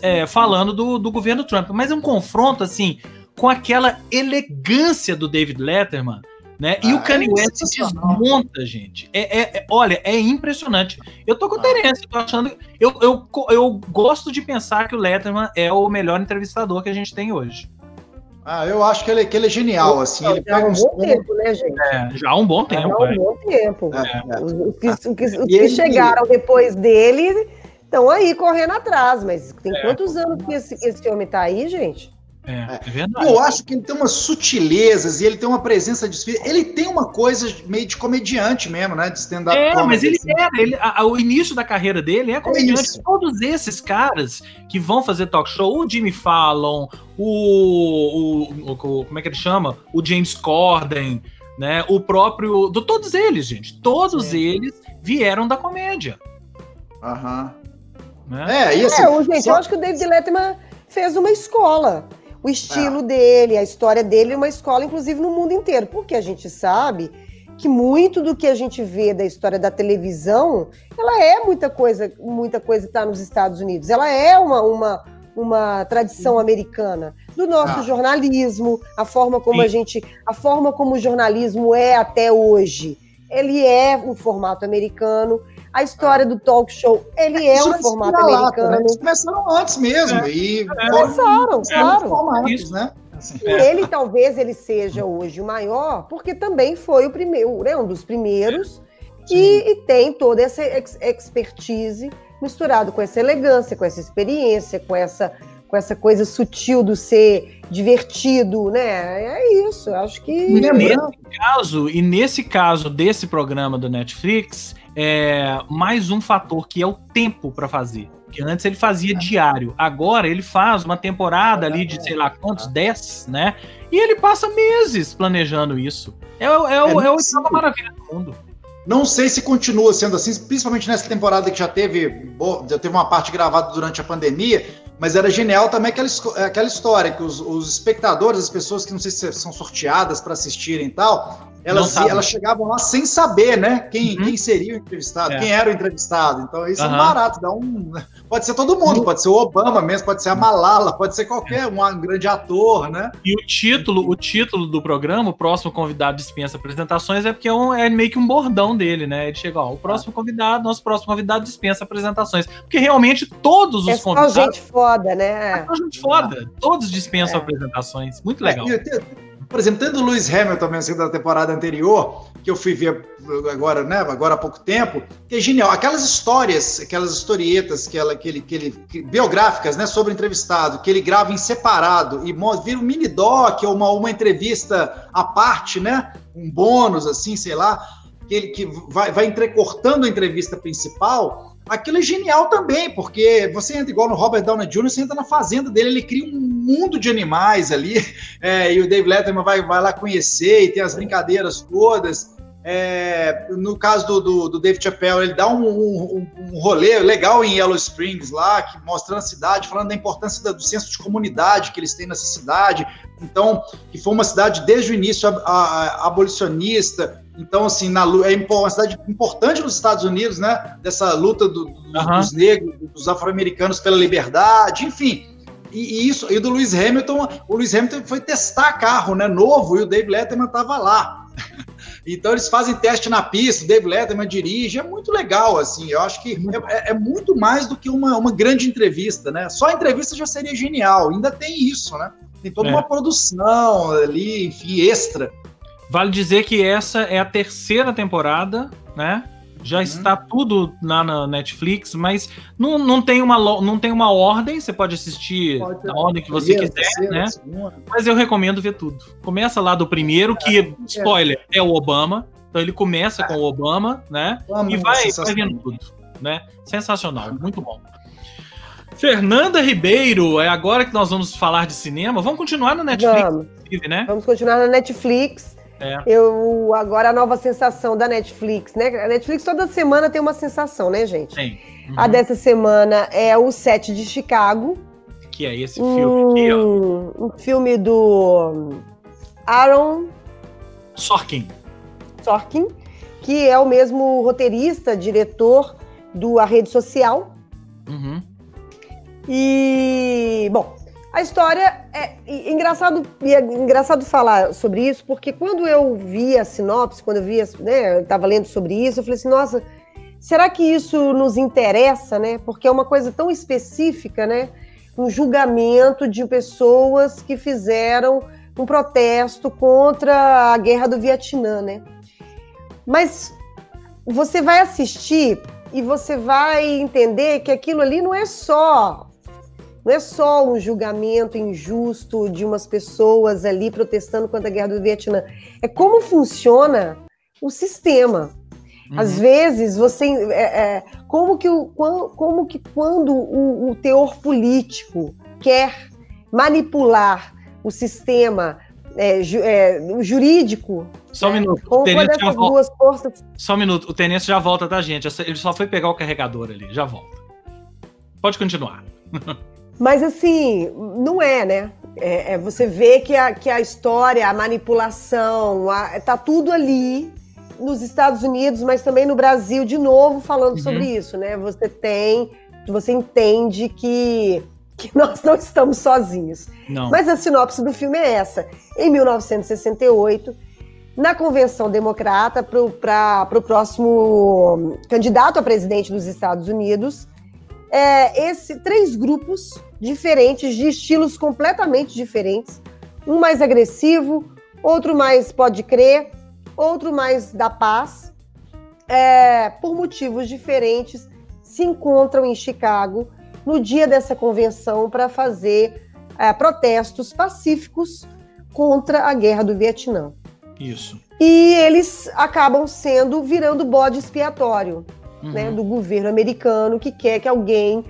é, falando do, do governo Trump. Mas é um confronto, assim, com aquela elegância do David Letterman, né? E ah, o Kanye é West desmonta, gente. É, é, é, olha, é impressionante. Eu tô com ah. Terence, tô achando. Eu, eu, eu gosto de pensar que o Letterman é o melhor entrevistador que a gente tem hoje. Ah, eu acho que ele, que ele é genial, assim. Ele já há um bom tempo, né, gente? É, já há um bom tempo. Já há um é. bom tempo. É. Os, que, os que, os que chegaram depois dele estão aí correndo atrás, mas tem é. quantos anos que esse, esse homem está aí, gente? É, é, é verdade. Eu acho que ele tem umas sutilezas e ele tem uma presença de espírito. Ele tem uma coisa meio de comediante mesmo, né? De stand-up. É, mas ele assim. era. Ele, a, a, o início da carreira dele é comediante. É Todos esses caras que vão fazer talk show, o Jimmy Fallon, o, o, o, Como é que ele chama? O James Corden, né? O próprio. Do, todos eles, gente. Todos Sim. eles vieram da comédia. Aham. Né? É, assim, é, gente, só... eu acho que o David Letterman fez uma escola o estilo é. dele, a história dele uma escola, inclusive, no mundo inteiro. Porque a gente sabe que muito do que a gente vê da história da televisão, ela é muita coisa, muita coisa está nos Estados Unidos. Ela é uma, uma, uma tradição americana do nosso ah. jornalismo, a forma como Sim. a gente, a forma como o jornalismo é até hoje. Ele é um formato americano a história do talk show, ele é, um formato americano. Né? Eles começaram antes mesmo. É. E começaram, claro. Formatos, né? Assim. E ele talvez ele seja hoje o maior, porque também foi o primeiro, né, um dos primeiros, e, e, tem toda essa ex expertise misturado com essa elegância, com essa experiência, com essa com essa coisa sutil do ser divertido, né? É isso, eu acho que. E nesse caso, e nesse caso desse programa do Netflix, é, mais um fator que é o tempo para fazer. Porque antes ele fazia diário, agora ele faz uma temporada ali de sei lá quantos, 10, né? E ele passa meses planejando isso. É, é, é, é, é oitava maravilha do mundo. Não sei se continua sendo assim, principalmente nessa temporada que já teve, já teve uma parte gravada durante a pandemia, Mas era genial também aquela, aquela história que os, os espectadores, as pessoas que não sei se são sorteadas para assistirem e tal, elas, elas chegavam lá sem saber, né? Quem, uhum. quem seria o entrevistado, é. quem era o entrevistado. Então, isso uhum. é barato, dá um. Pode ser todo mundo, pode ser o Obama mesmo, pode ser a Malala, pode ser qualquer um, um grande ator, né? E o título, o título do programa, o próximo convidado dispensa apresentações, é porque é, um, é meio que um bordão dele, né? Ele chega, ó, o próximo convidado, nosso próximo convidado dispensa apresentações. Porque realmente todos os é convidados. É gente foda, né? É só gente foda. Todos dispensam é. apresentações. Muito legal. É, por exemplo, tendo o Lewis Hamilton mesmo da temporada anterior, que eu fui ver agora, né, agora há pouco tempo, que é genial. Aquelas histórias, aquelas historietas que, ela, que, ele, que ele, que, biográficas, né, sobre o entrevistado, que ele grava em separado e vira um mini doc ou uma, uma entrevista à parte, né, um bônus, assim, sei lá, que ele que vai, vai entrecortando a entrevista principal, aquilo é genial também, porque você entra igual no Robert Downey Jr., você entra na fazenda dele, ele cria um mundo de animais ali, é, e o Dave Letterman vai, vai lá conhecer, e tem as brincadeiras todas. É, no caso do, do, do, Dave Chappelle, ele dá um, um, um, rolê legal em Yellow Springs lá, que, mostrando a cidade, falando da importância do senso de comunidade que eles têm nessa cidade. Então, que foi uma cidade desde o início a, a abolicionista, então, assim, na, é uma cidade importante nos Estados Unidos, né? Dessa luta do, do, uhum. dos negros, dos afro-americanos pela liberdade, enfim. E, e, isso, e do Lewis Hamilton, o Lewis Hamilton foi testar carro, né? Novo, e o Dave Letterman estava lá. então eles fazem teste na pista, o Dave Letterman dirige, é muito legal, assim. Eu acho que é, é, é muito mais do que uma, uma grande entrevista, né? Só a entrevista já seria genial. Ainda tem isso, né? Tem toda é. uma produção ali, enfim, extra. Vale dizer que essa é a terceira temporada, né? Já uhum. está tudo lá na Netflix, mas não, não, tem uma, não tem uma ordem, você pode assistir pode na ordem que você quiser, terceira, né? Mas eu recomendo ver tudo. Começa lá do primeiro, que, é. spoiler, é o Obama. Então ele começa com o Obama, né? e vai, vai vendo tudo, né? Sensacional, muito bom. Fernanda Ribeiro, é agora que nós vamos falar de cinema. Vamos continuar na Netflix, vamos. né? Vamos continuar na Netflix. É. Eu agora a nova sensação da Netflix, né? A Netflix toda semana tem uma sensação, né, gente? Sim. Uhum. A dessa semana é o Set de Chicago. Que é esse filme aqui, ó. Um filme do Aaron Sorkin. Sorkin, que é o mesmo roteirista, diretor do A Rede Social. Uhum. E, bom, a história é engraçado, é engraçado falar sobre isso, porque quando eu vi a sinopse, quando eu vi, né, eu estava lendo sobre isso, eu falei assim, nossa, será que isso nos interessa, né? Porque é uma coisa tão específica, né? Um julgamento de pessoas que fizeram um protesto contra a guerra do Vietnã, né? Mas você vai assistir e você vai entender que aquilo ali não é só não é só um julgamento injusto de umas pessoas ali protestando contra a guerra do Vietnã. É como funciona o sistema. Uhum. Às vezes você é, é, como que o, como que quando o, o teor político quer manipular o sistema é, ju, é, jurídico. Só um minuto. O tenente já duas forças... Só um minuto. O tenente já volta, tá, gente? Ele só foi pegar o carregador ali. Já volta. Pode continuar. Mas assim, não é, né? É, é, você vê que a, que a história, a manipulação, a, tá tudo ali nos Estados Unidos, mas também no Brasil, de novo, falando uhum. sobre isso, né? Você tem, você entende que, que nós não estamos sozinhos. Não. Mas a sinopse do filme é essa. Em 1968, na Convenção Democrata, para o próximo candidato a presidente dos Estados Unidos, é, esse, três grupos diferentes, de estilos completamente diferentes. Um mais agressivo, outro mais pode crer, outro mais da paz. É, por motivos diferentes, se encontram em Chicago no dia dessa convenção para fazer é, protestos pacíficos contra a guerra do Vietnã. Isso. E eles acabam sendo virando bode expiatório uhum. né, do governo americano que quer que alguém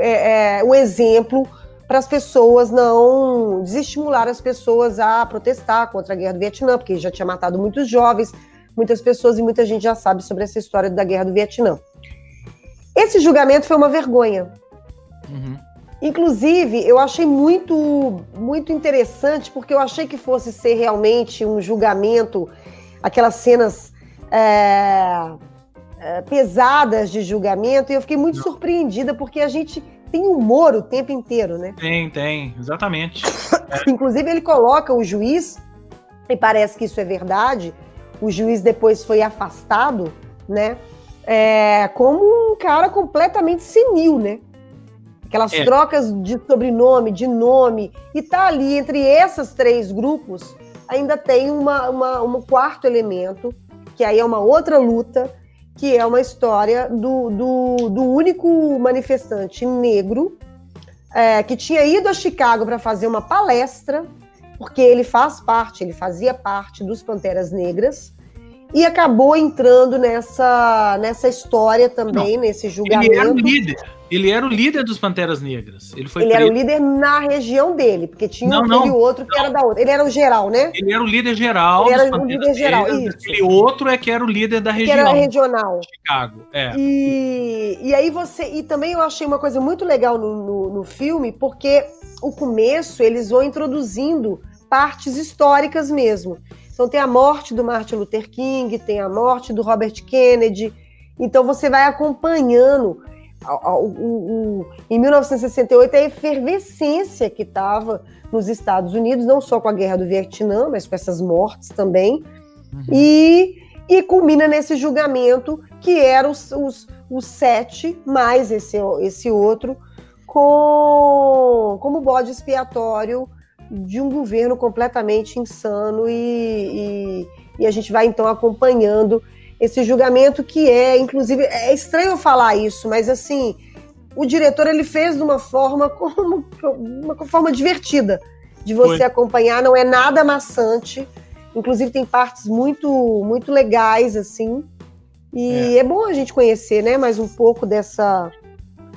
é, é um exemplo para as pessoas não desestimular as pessoas a protestar contra a guerra do Vietnã, porque já tinha matado muitos jovens, muitas pessoas e muita gente já sabe sobre essa história da guerra do Vietnã. Esse julgamento foi uma vergonha. Uhum. Inclusive, eu achei muito, muito interessante, porque eu achei que fosse ser realmente um julgamento, aquelas cenas é, é, pesadas de julgamento, e eu fiquei muito Não. surpreendida, porque a gente tem humor o tempo inteiro, né? Tem, tem, exatamente. Inclusive, ele coloca o juiz, e parece que isso é verdade, o juiz depois foi afastado, né? É, como um cara completamente senil, né? Aquelas é. trocas de sobrenome, de nome, e tá ali entre esses três grupos, ainda tem uma, uma, um quarto elemento, que aí é uma outra luta, que é uma história do, do, do único manifestante negro é, que tinha ido a Chicago para fazer uma palestra, porque ele faz parte, ele fazia parte dos Panteras Negras, e acabou entrando nessa, nessa história também, Não, nesse julgamento. Ele era o líder. Ele era o líder dos Panteras Negras. Ele, foi ele era o líder na região dele, porque tinha não, aquele não, outro que não. era da outra. Ele era o geral, né? Ele era o líder geral. Ele era o líder geral, isso. E outro é que era o líder da região. Que era regional. Chicago, é. E, e aí você... E também eu achei uma coisa muito legal no, no, no filme, porque o começo eles vão introduzindo partes históricas mesmo. Então tem a morte do Martin Luther King, tem a morte do Robert Kennedy. Então você vai acompanhando o, o, o, em 1968 a efervescência que estava nos Estados Unidos, não só com a guerra do Vietnã, mas com essas mortes também. Uhum. E, e culmina nesse julgamento que eram os, os, os sete, mais esse, esse outro, com, como bode expiatório de um governo completamente insano e, e, e, a gente vai então acompanhando esse julgamento que é, inclusive, é estranho falar isso, mas assim, o diretor ele fez de uma forma como uma forma divertida de você Foi. acompanhar, não é nada maçante, inclusive tem partes muito muito legais assim. E é, é bom a gente conhecer, né, mais um pouco dessa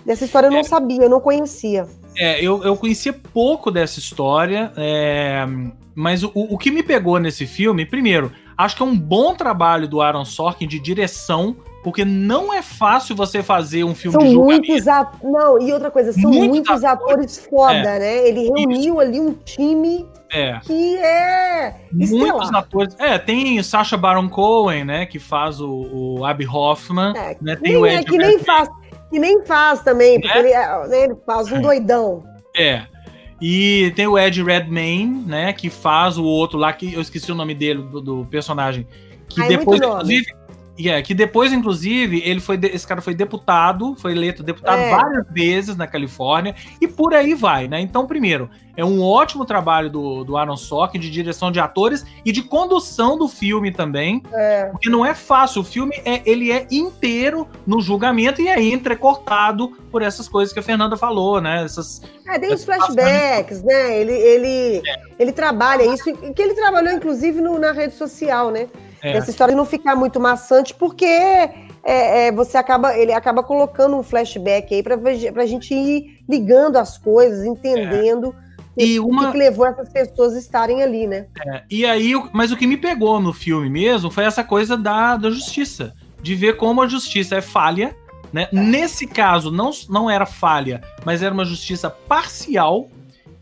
dessa história eu não é. sabia, eu não conhecia. É, eu, eu conhecia pouco dessa história, é, mas o, o que me pegou nesse filme, primeiro, acho que é um bom trabalho do Aaron Sorkin de direção, porque não é fácil você fazer um filme são de muitos atores, Não, e outra coisa, são muitos, muitos atores, atores foda, é. né? Ele reuniu Isso. ali um time é. que é Muitos atores. É, tem Sacha Baron Cohen, né, que faz o, o Abby Hoffman, é, né? Tem nem, o Ed é, que nem faz que nem faz também, porque né? ele, é, né, ele faz um doidão. É. E tem o Ed Redmayne, né? Que faz o outro lá, que eu esqueci o nome dele, do, do personagem. Que Ai, depois, inclusive, Yeah, que depois, inclusive, ele foi esse cara foi deputado, foi eleito deputado é. várias vezes na Califórnia e por aí vai, né? Então, primeiro, é um ótimo trabalho do, do Aaron Sorkin de direção de atores e de condução do filme também, é. porque não é fácil. O filme é ele é inteiro no julgamento e é entrecortado por essas coisas que a Fernanda falou, né? Essas, é, tem os flashbacks, né? Ele ele, é. ele trabalha isso, que ele trabalhou inclusive no, na rede social, né? É. Essa história não ficar muito maçante, porque é, é, você acaba, ele acaba colocando um flashback aí para a gente ir ligando as coisas, entendendo. É. E uma... que levou essas pessoas a estarem ali, né? É, e aí, mas o que me pegou no filme mesmo foi essa coisa da, da justiça, de ver como a justiça é falha, né? É. Nesse caso, não, não era falha, mas era uma justiça parcial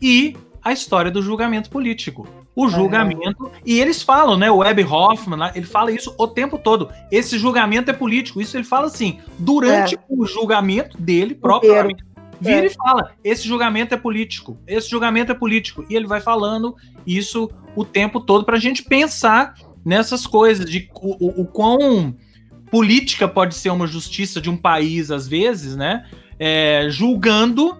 e a história do julgamento político o julgamento. É. E eles falam, né? O Web Hoffman, ele fala isso o tempo todo. Esse julgamento é político. Isso ele fala assim, durante é. o julgamento dele próprio. Vira é. e fala: esse julgamento é político, esse julgamento é político. E ele vai falando isso o tempo todo para a gente pensar nessas coisas, de o, o, o, quão política pode ser uma justiça de um país, às vezes, né? É, julgando,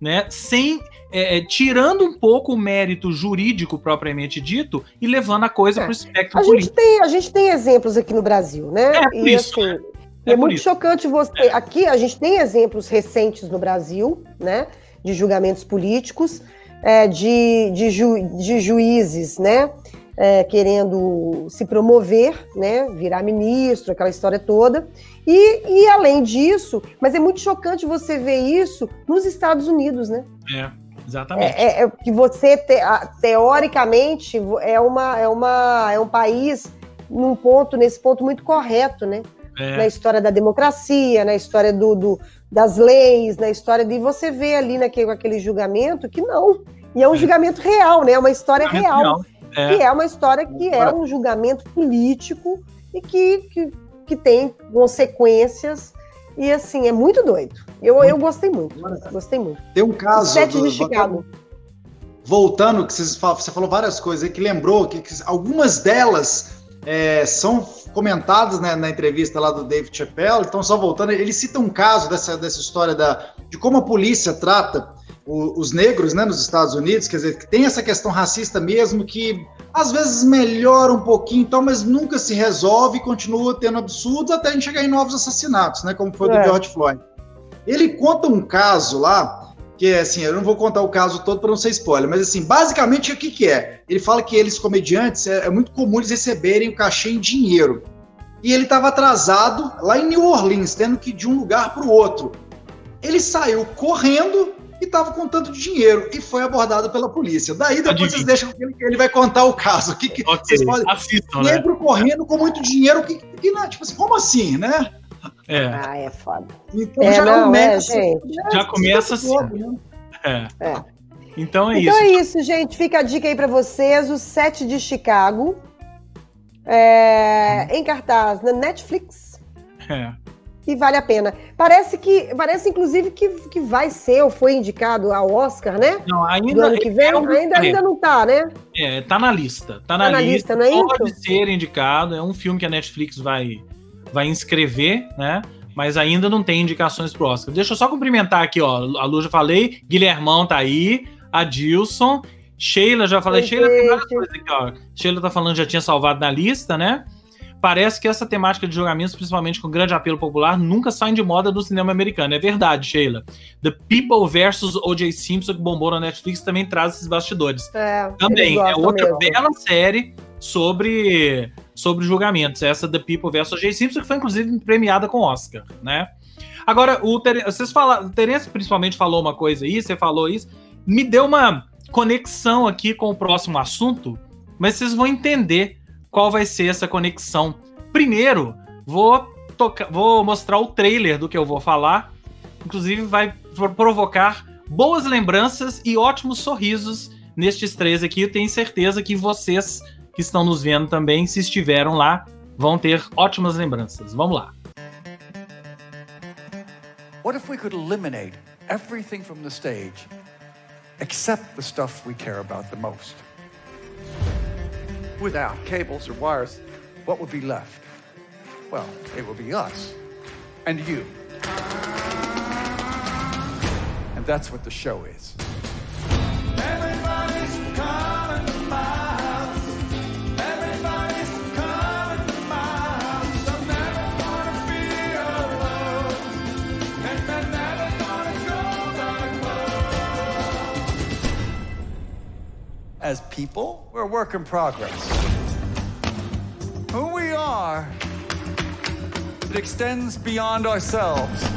né? Sem é, é, tirando um pouco o mérito jurídico propriamente dito e levando a coisa é. para o espectro a político. Gente tem, a gente tem exemplos aqui no Brasil, né? É e, isso. Assim, é, é muito isso. chocante você. Aqui a gente tem exemplos recentes no Brasil, né? De julgamentos políticos, é, de, de, ju, de juízes, né? É, querendo se promover, né? Virar ministro, aquela história toda. E, e além disso, mas é muito chocante você ver isso nos Estados Unidos, né? É. Exatamente. É, é, é que você, te, teoricamente, é, uma, é, uma, é um país num ponto, nesse ponto muito correto, né? é. na história da democracia, na história do, do, das leis, na história de você ver ali naquele aquele julgamento que não. E é um é. julgamento real, né? É uma história real. real. É. E é uma história que é um julgamento político e que, que, que tem consequências. E assim, é muito doido. Eu, eu gostei muito. Gostei muito. Tem um caso. Sete do, de Chicago. Voltando, que você falou várias coisas aí que lembrou que, que algumas delas é, são comentadas né, na entrevista lá do David Chappelle, então só voltando, ele cita um caso dessa, dessa história da, de como a polícia trata o, os negros né, nos Estados Unidos, quer dizer, que tem essa questão racista mesmo, que às vezes melhora um pouquinho, então, mas nunca se resolve e continua tendo absurdos até a gente chegar em novos assassinatos, né, como foi o é. do George Floyd. Ele conta um caso lá, que é assim, eu não vou contar o caso todo para não ser spoiler, mas assim, basicamente o que, que é? Ele fala que eles, comediantes, é, é muito comum eles receberem o cachê em dinheiro. E ele estava atrasado lá em New Orleans, tendo que ir de um lugar para o outro. Ele saiu correndo e estava com tanto de dinheiro e foi abordado pela polícia. Daí depois Adivinha. vocês deixam que ele, ele, vai contar o caso. Que, que okay. vocês podem... Assistam, né? Negro correndo com muito dinheiro, que, que, que, tipo assim, como assim, né? É. Ah, é foda. Então é, já não, começa. É, já começa assim. Né? É. é. Então é então isso. Então é isso, gente. Fica a dica aí para vocês: o set de Chicago. É, em cartaz na Netflix. É. E vale a pena. Parece que, parece inclusive que, que vai ser ou foi indicado ao Oscar, né? Não, ainda Do ano que vem, é um ainda, ainda não tá, né? É, tá na lista. Tá na, tá na lista, lista, não é Pode isso? ser indicado. É um filme que a Netflix vai vai inscrever, né? Mas ainda não tem indicações pro Oscar. Deixa eu só cumprimentar aqui, ó. A Lu já falei, Guilhermão tá aí, a Dilson, Sheila, já falei. Sheila tem várias coisas aqui, ó. Sheila tá falando já tinha salvado na lista, né? Parece que essa temática de julgamentos, principalmente com grande apelo popular, nunca saem de moda do cinema americano. É verdade, Sheila. The People vs. O.J. Simpson, que bombou na Netflix, também traz esses bastidores. É, também, é outra mesmo. bela série sobre, sobre julgamentos. Essa The People vs. O.J. Simpson, que foi inclusive premiada com Oscar, né? Agora, o Ter vocês falaram, o Terence principalmente falou uma coisa aí, você falou isso, me deu uma conexão aqui com o próximo assunto, mas vocês vão entender qual vai ser essa conexão. Primeiro, vou, tocar, vou mostrar o trailer do que eu vou falar. Inclusive, vai provocar boas lembranças e ótimos sorrisos nestes três aqui. Eu tenho certeza que vocês que estão nos vendo também, se estiveram lá, vão ter ótimas lembranças. Vamos lá. What if we could eliminate everything from the stage except the stuff we care about the most? Without cables or wires, what would be left? Well, it would be us and you. And that's what the show is. As people, we're a work in progress. Who we are, it extends beyond ourselves to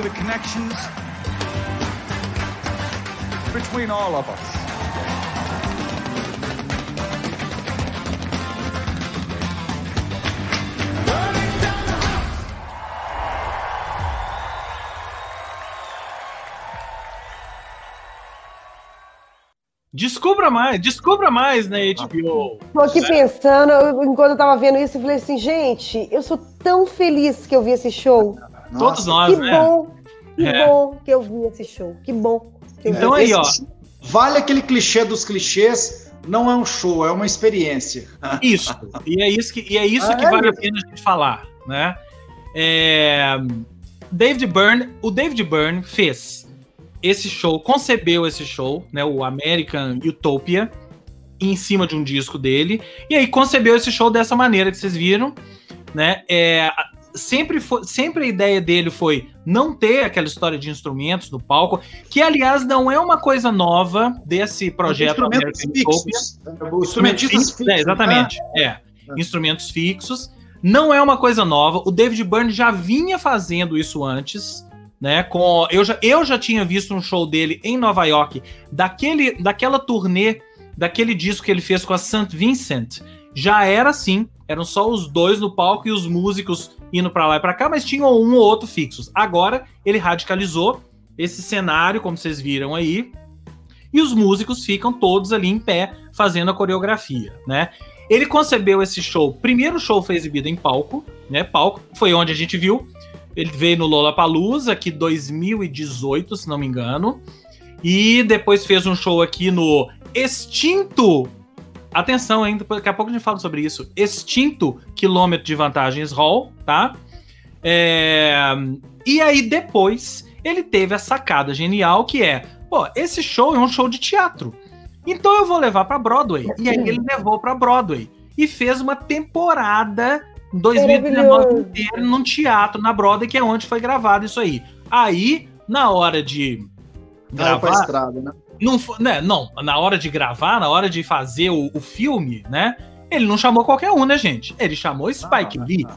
the connections between all of us. Descubra mais, descubra mais na HBO. Tô aqui pensando, enquanto eu tava vendo isso, eu falei assim, gente, eu sou tão feliz que eu vi esse show. Nossa, Todos nós, que né? Bom, que é. bom que eu vi esse show. Que bom. então aí, ó. Vale aquele clichê dos clichês, não é um show, é uma experiência. Isso. E é isso que, e é isso ah, que é vale isso. a pena a gente falar, né? É... David Byrne, o David Byrne fez esse show, concebeu esse show, né, o American Utopia, em cima de um disco dele, e aí concebeu esse show dessa maneira que vocês viram, né? É, sempre, foi, sempre a ideia dele foi não ter aquela história de instrumentos no palco, que aliás não é uma coisa nova desse projeto instrumentos fixos. Instrumentos fixos, é, exatamente. Né? É, é, instrumentos fixos. Não é uma coisa nova. O David Byrne já vinha fazendo isso antes né? Com eu já, eu já tinha visto um show dele em Nova York, daquele daquela turnê, daquele disco que ele fez com a St. Vincent, já era assim, eram só os dois no palco e os músicos indo para lá e para cá, mas tinham um ou outro fixos. Agora ele radicalizou esse cenário, como vocês viram aí, e os músicos ficam todos ali em pé fazendo a coreografia, né? Ele concebeu esse show. Primeiro show foi exibido em palco, né? Palco foi onde a gente viu. Ele veio no Lollapalooza aqui 2018, se não me engano. E depois fez um show aqui no extinto. Atenção, ainda daqui a pouco a gente fala sobre isso. Extinto quilômetro de vantagens Hall, tá? É... E aí depois ele teve a sacada genial que é, pô, esse show é um show de teatro. Então eu vou levar para Broadway. E aí ele levou para Broadway e fez uma temporada em 2019 inteiro num teatro na Broadway, que é onde foi gravado isso aí. Aí, na hora de gravar, estrada, né? Não, né, não, na hora de gravar, na hora de fazer o, o, filme, né? Ele não chamou qualquer um, né, gente? Ele chamou Spike ah, Lee, ah,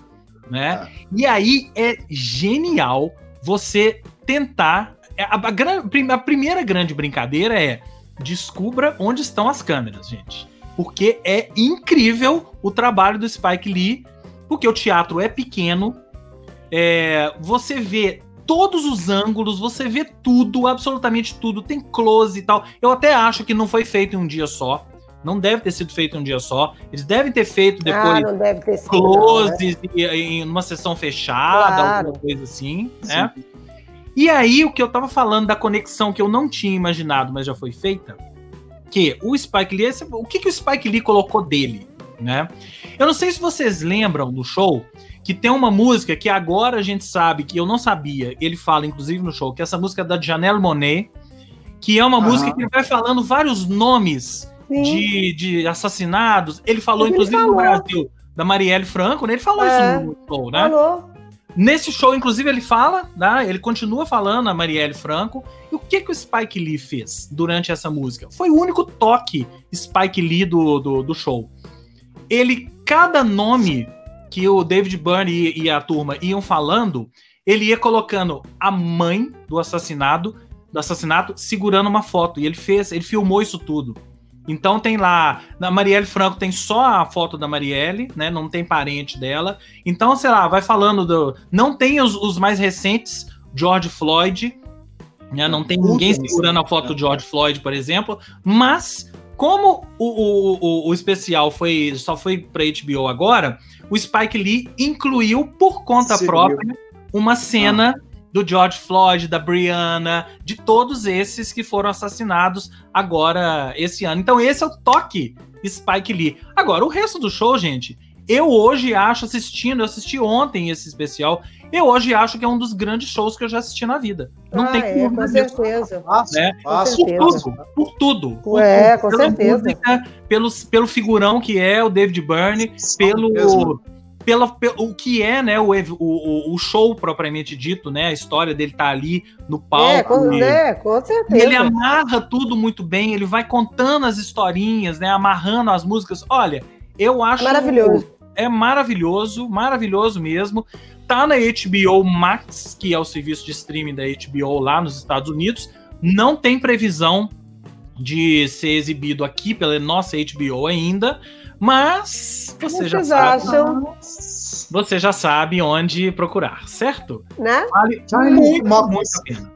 né? Ah. E aí é genial você tentar. É, a, a, a primeira grande brincadeira é descubra onde estão as câmeras, gente. Porque é incrível o trabalho do Spike Lee, porque o teatro é pequeno, é, você vê todos os ângulos, você vê tudo, absolutamente tudo, tem close e tal. Eu até acho que não foi feito em um dia só. Não deve ter sido feito em um dia só. Eles devem ter feito ah, depois ah, deve ter sido, closes não, né? em uma sessão fechada, claro. alguma coisa assim, né? E aí, o que eu tava falando da conexão que eu não tinha imaginado, mas já foi feita, que o Spike Lee, o que, que o Spike Lee colocou dele, né? Eu não sei se vocês lembram do show, que tem uma música que agora a gente sabe, que eu não sabia, ele fala inclusive no show, que é essa música da Janelle Monet, que é uma música que vai falando vários nomes de, de assassinados. Ele falou, ele inclusive, falou. no Brasil, da Marielle Franco, né? Ele falou é, isso no show, né? Falou. Nesse show, inclusive, ele fala, né? Ele continua falando a Marielle Franco. E o que, que o Spike Lee fez durante essa música? Foi o único toque Spike Lee do, do, do show. Ele, cada nome que o David Byrne e, a turma iam falando, ele ia colocando a mãe do assassinado, do assassinato, segurando uma foto. E ele fez, ele filmou isso tudo. Então tem lá, na Marielle Franco tem só a foto da Marielle, né? Não tem parente dela. Então, sei lá, vai falando do. Não tem os, os mais recentes, George Floyd, né? Não tem ninguém segurando a foto do George Floyd, por exemplo. Mas, como o, o, o, especial foi só foi para HBO agora, o Spike Lee incluiu por conta Sim, própria uma cena. Ah do George Floyd, da Brianna, de todos esses que foram assassinados agora esse ano. Então esse é o toque Spike Lee. Agora, o resto do show, gente, eu hoje acho, assistindo, eu assisti ontem esse especial, eu hoje acho que é um dos grandes shows que eu já assisti na vida. Não ah, tem é, como. Com certeza. Né? Por tudo, por tudo. Por é, com certeza. Música, pelo, pelo figurão que é o David Byrne, pelo, pela, pelo, o que é, né, o, o, o show propriamente dito, né, a história dele tá ali no palco. É, com, é, com certeza. Ele amarra tudo muito bem, ele vai contando as historinhas, né, amarrando as músicas. Olha, eu acho... Maravilhoso. É maravilhoso, maravilhoso mesmo. Tá na HBO Max, que é o serviço de streaming da HBO lá nos Estados Unidos. Não tem previsão de ser exibido aqui pela nossa HBO ainda, mas você já sabe. Acham? Você já sabe onde procurar, certo? Né? Vale muito, muito a pena.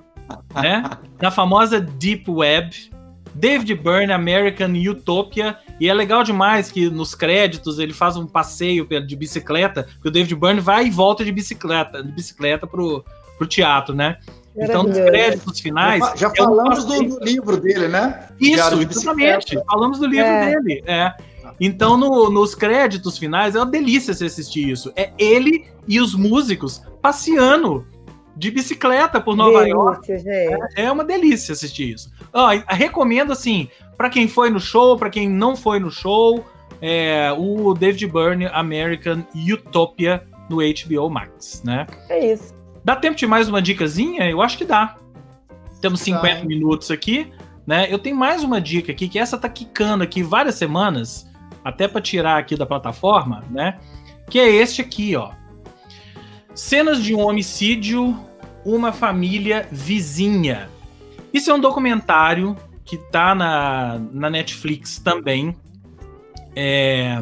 Né? Na famosa Deep Web, David Byrne, American Utopia. E é legal demais que nos créditos ele faz um passeio de bicicleta, que o David Byrne vai e volta de bicicleta, de bicicleta pro, pro teatro, né? Então, nos créditos finais. Já, já falamos do, do, livro dele, né? Isso, exatamente. Falamos do livro é. dele. É. Então, no, nos créditos finais, é uma delícia se assistir isso. É ele e os músicos passeando de bicicleta por Nova delícia, York. É, é, uma delícia assistir isso. Ó, recomendo, assim, para quem foi no show, para quem não foi no show, é, o David Byrne American Utopia no HBO Max, né? É isso. Dá tempo de mais uma dicasinha? Eu acho que dá. Temos 50 minutos aqui, né? Eu tenho mais uma dica aqui, que essa tá quicando aqui várias semanas até para tirar aqui da plataforma, né? Que é este aqui, ó. Cenas de um homicídio, uma família vizinha. Isso é um documentário que tá na, na Netflix também. É...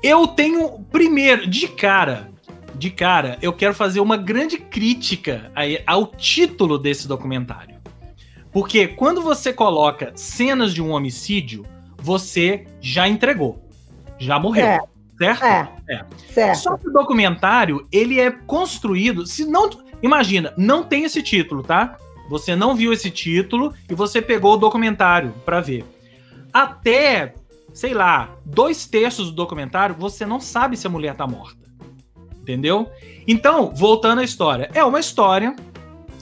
Eu tenho, primeiro, de cara, de cara, eu quero fazer uma grande crítica ao título desse documentário. Porque quando você coloca cenas de um homicídio, você já entregou. Já morreu. É. Certo? É. É. Certo. Só que o documentário, ele é construído. Se não. Imagina, não tem esse título, tá? Você não viu esse título e você pegou o documentário pra ver. Até, sei lá, dois terços do documentário, você não sabe se a mulher tá morta. Entendeu? Então, voltando à história. É uma história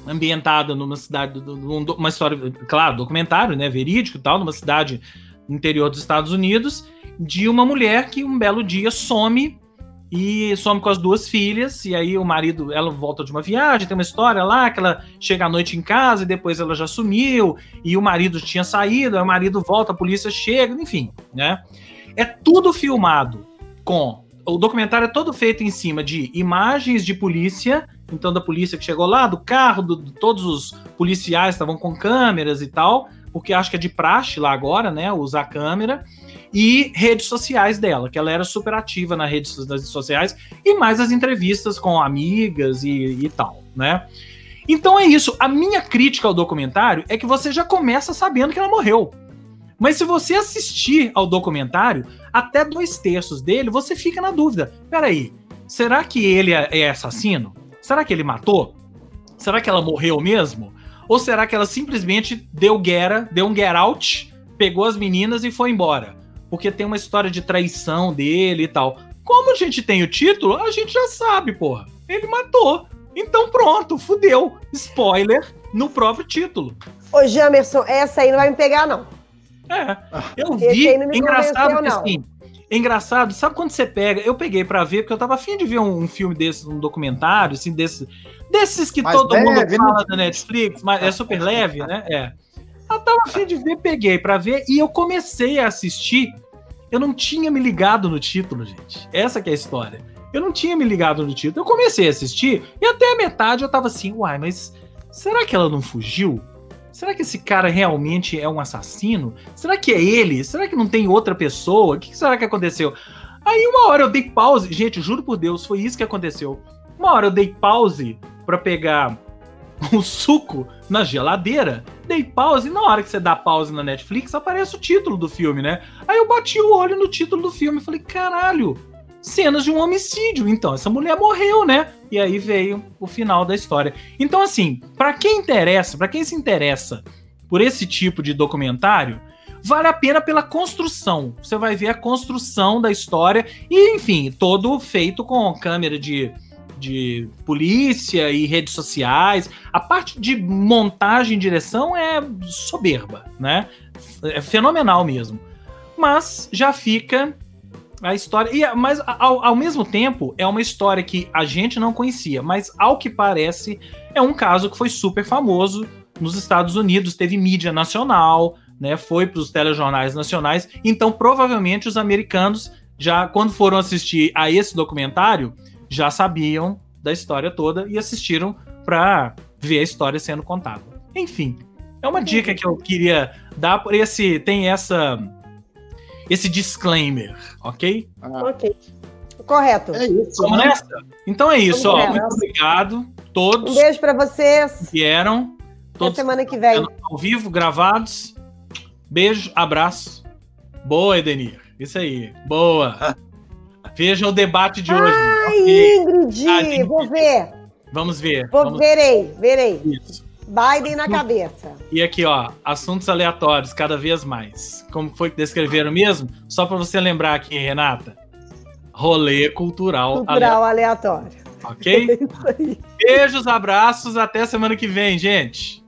ambientada numa cidade. Uma história, claro, documentário, né? Verídico e tal, numa cidade interior dos Estados Unidos, de uma mulher que um belo dia some e some com as duas filhas, e aí o marido, ela volta de uma viagem, tem uma história lá que ela chega à noite em casa e depois ela já sumiu, e o marido tinha saído, aí o marido volta, a polícia chega, enfim, né? É tudo filmado com. O documentário é todo feito em cima de imagens de polícia, então da polícia que chegou lá, do carro, do, de todos os policiais estavam com câmeras e tal, porque acho que é de praxe lá agora, né? Usar câmera e redes sociais dela, que ela era super ativa nas redes, sociais, e mais as entrevistas com amigas e, e tal, né? Então é isso. A minha crítica ao documentário é que você já começa sabendo que ela morreu. Mas se você assistir ao documentário, até dois terços dele, você fica na dúvida. Peraí, será que ele é é assassino? Será que ele matou? Será que ela morreu mesmo? Ou será que ela simplesmente deu guerra, deu um get out, pegou as meninas e foi embora? Porque tem uma história de traição dele e tal. Como a gente tem o título, a gente já sabe, porra. Ele matou. Então pronto, fudeu. Spoiler no próprio título. Ô, Jamerson, essa aí não vai me pegar, não. É. Eu Esse vi. não engraçado que não. assim. Engraçado, sabe quando você pega? Eu peguei pra ver, porque eu tava afim de ver um, um filme desse, um documentário, assim, desse, desses que Mais todo leve, mundo né? fala da Netflix, mas é super leve, né? É. Eu tava afim de ver, peguei pra ver, e eu comecei a assistir. Eu não tinha me ligado no título, gente. Essa que é a história. Eu não tinha me ligado no título. Eu comecei a assistir, e até a metade eu tava assim, uai, mas será que ela não fugiu? Será que esse cara realmente é um assassino? Será que é ele? Será que não tem outra pessoa? O que será que aconteceu? Aí uma hora eu dei pause. Gente, juro por Deus, foi isso que aconteceu. Uma hora eu dei pause pra pegar um suco na geladeira. Dei pause e na hora que você dá pause na Netflix aparece o título do filme, né? Aí eu bati o olho no título do filme e falei, caralho, cenas de um homicídio. Então, essa mulher morreu, né? E aí veio o final da história. Então, assim, pra quem interessa, pra quem se interessa por esse tipo de documentário, vale a pena pela construção. Você vai ver a construção da história e, enfim, todo feito com câmera de, de polícia e redes sociais. A parte de montagem e direção é soberba, né? É fenomenal mesmo. Mas já fica a história. E, mas ao, ao mesmo tempo, é uma história que a gente não conhecia, mas ao que parece, é um caso que foi super famoso nos Estados Unidos, teve mídia nacional, né? Foi para os telejornais nacionais. Então, provavelmente, os americanos, já quando foram assistir a esse documentário, já sabiam da história toda e assistiram para ver a história sendo contada. Enfim, é uma dica que eu queria dar por esse. Tem essa. Esse disclaimer, ok? Ah, Ok. Correto. é isso. Vamos né? nessa? Então é isso, ó. Muito nessa. obrigado. Um Todos beijo pra vocês. que vieram. Até Todos semana que vem. ao vivo, gravados. Beijo, abraço. Boa, Edenir. Isso aí. Boa. Vejam o debate de hoje. Ai. Ingrid, Ingrid. vou ver. Vamos ver. Vou, Vamos verei, verei. Isso. Biden na cabeça. E aqui, ó, assuntos aleatórios, cada vez mais. Como foi que descreveram mesmo? Só para você lembrar aqui, Renata. Rolê cultural, Cultural aleatório. aleatório, ok? É. Beijos, abraços, até semana que vem, gente.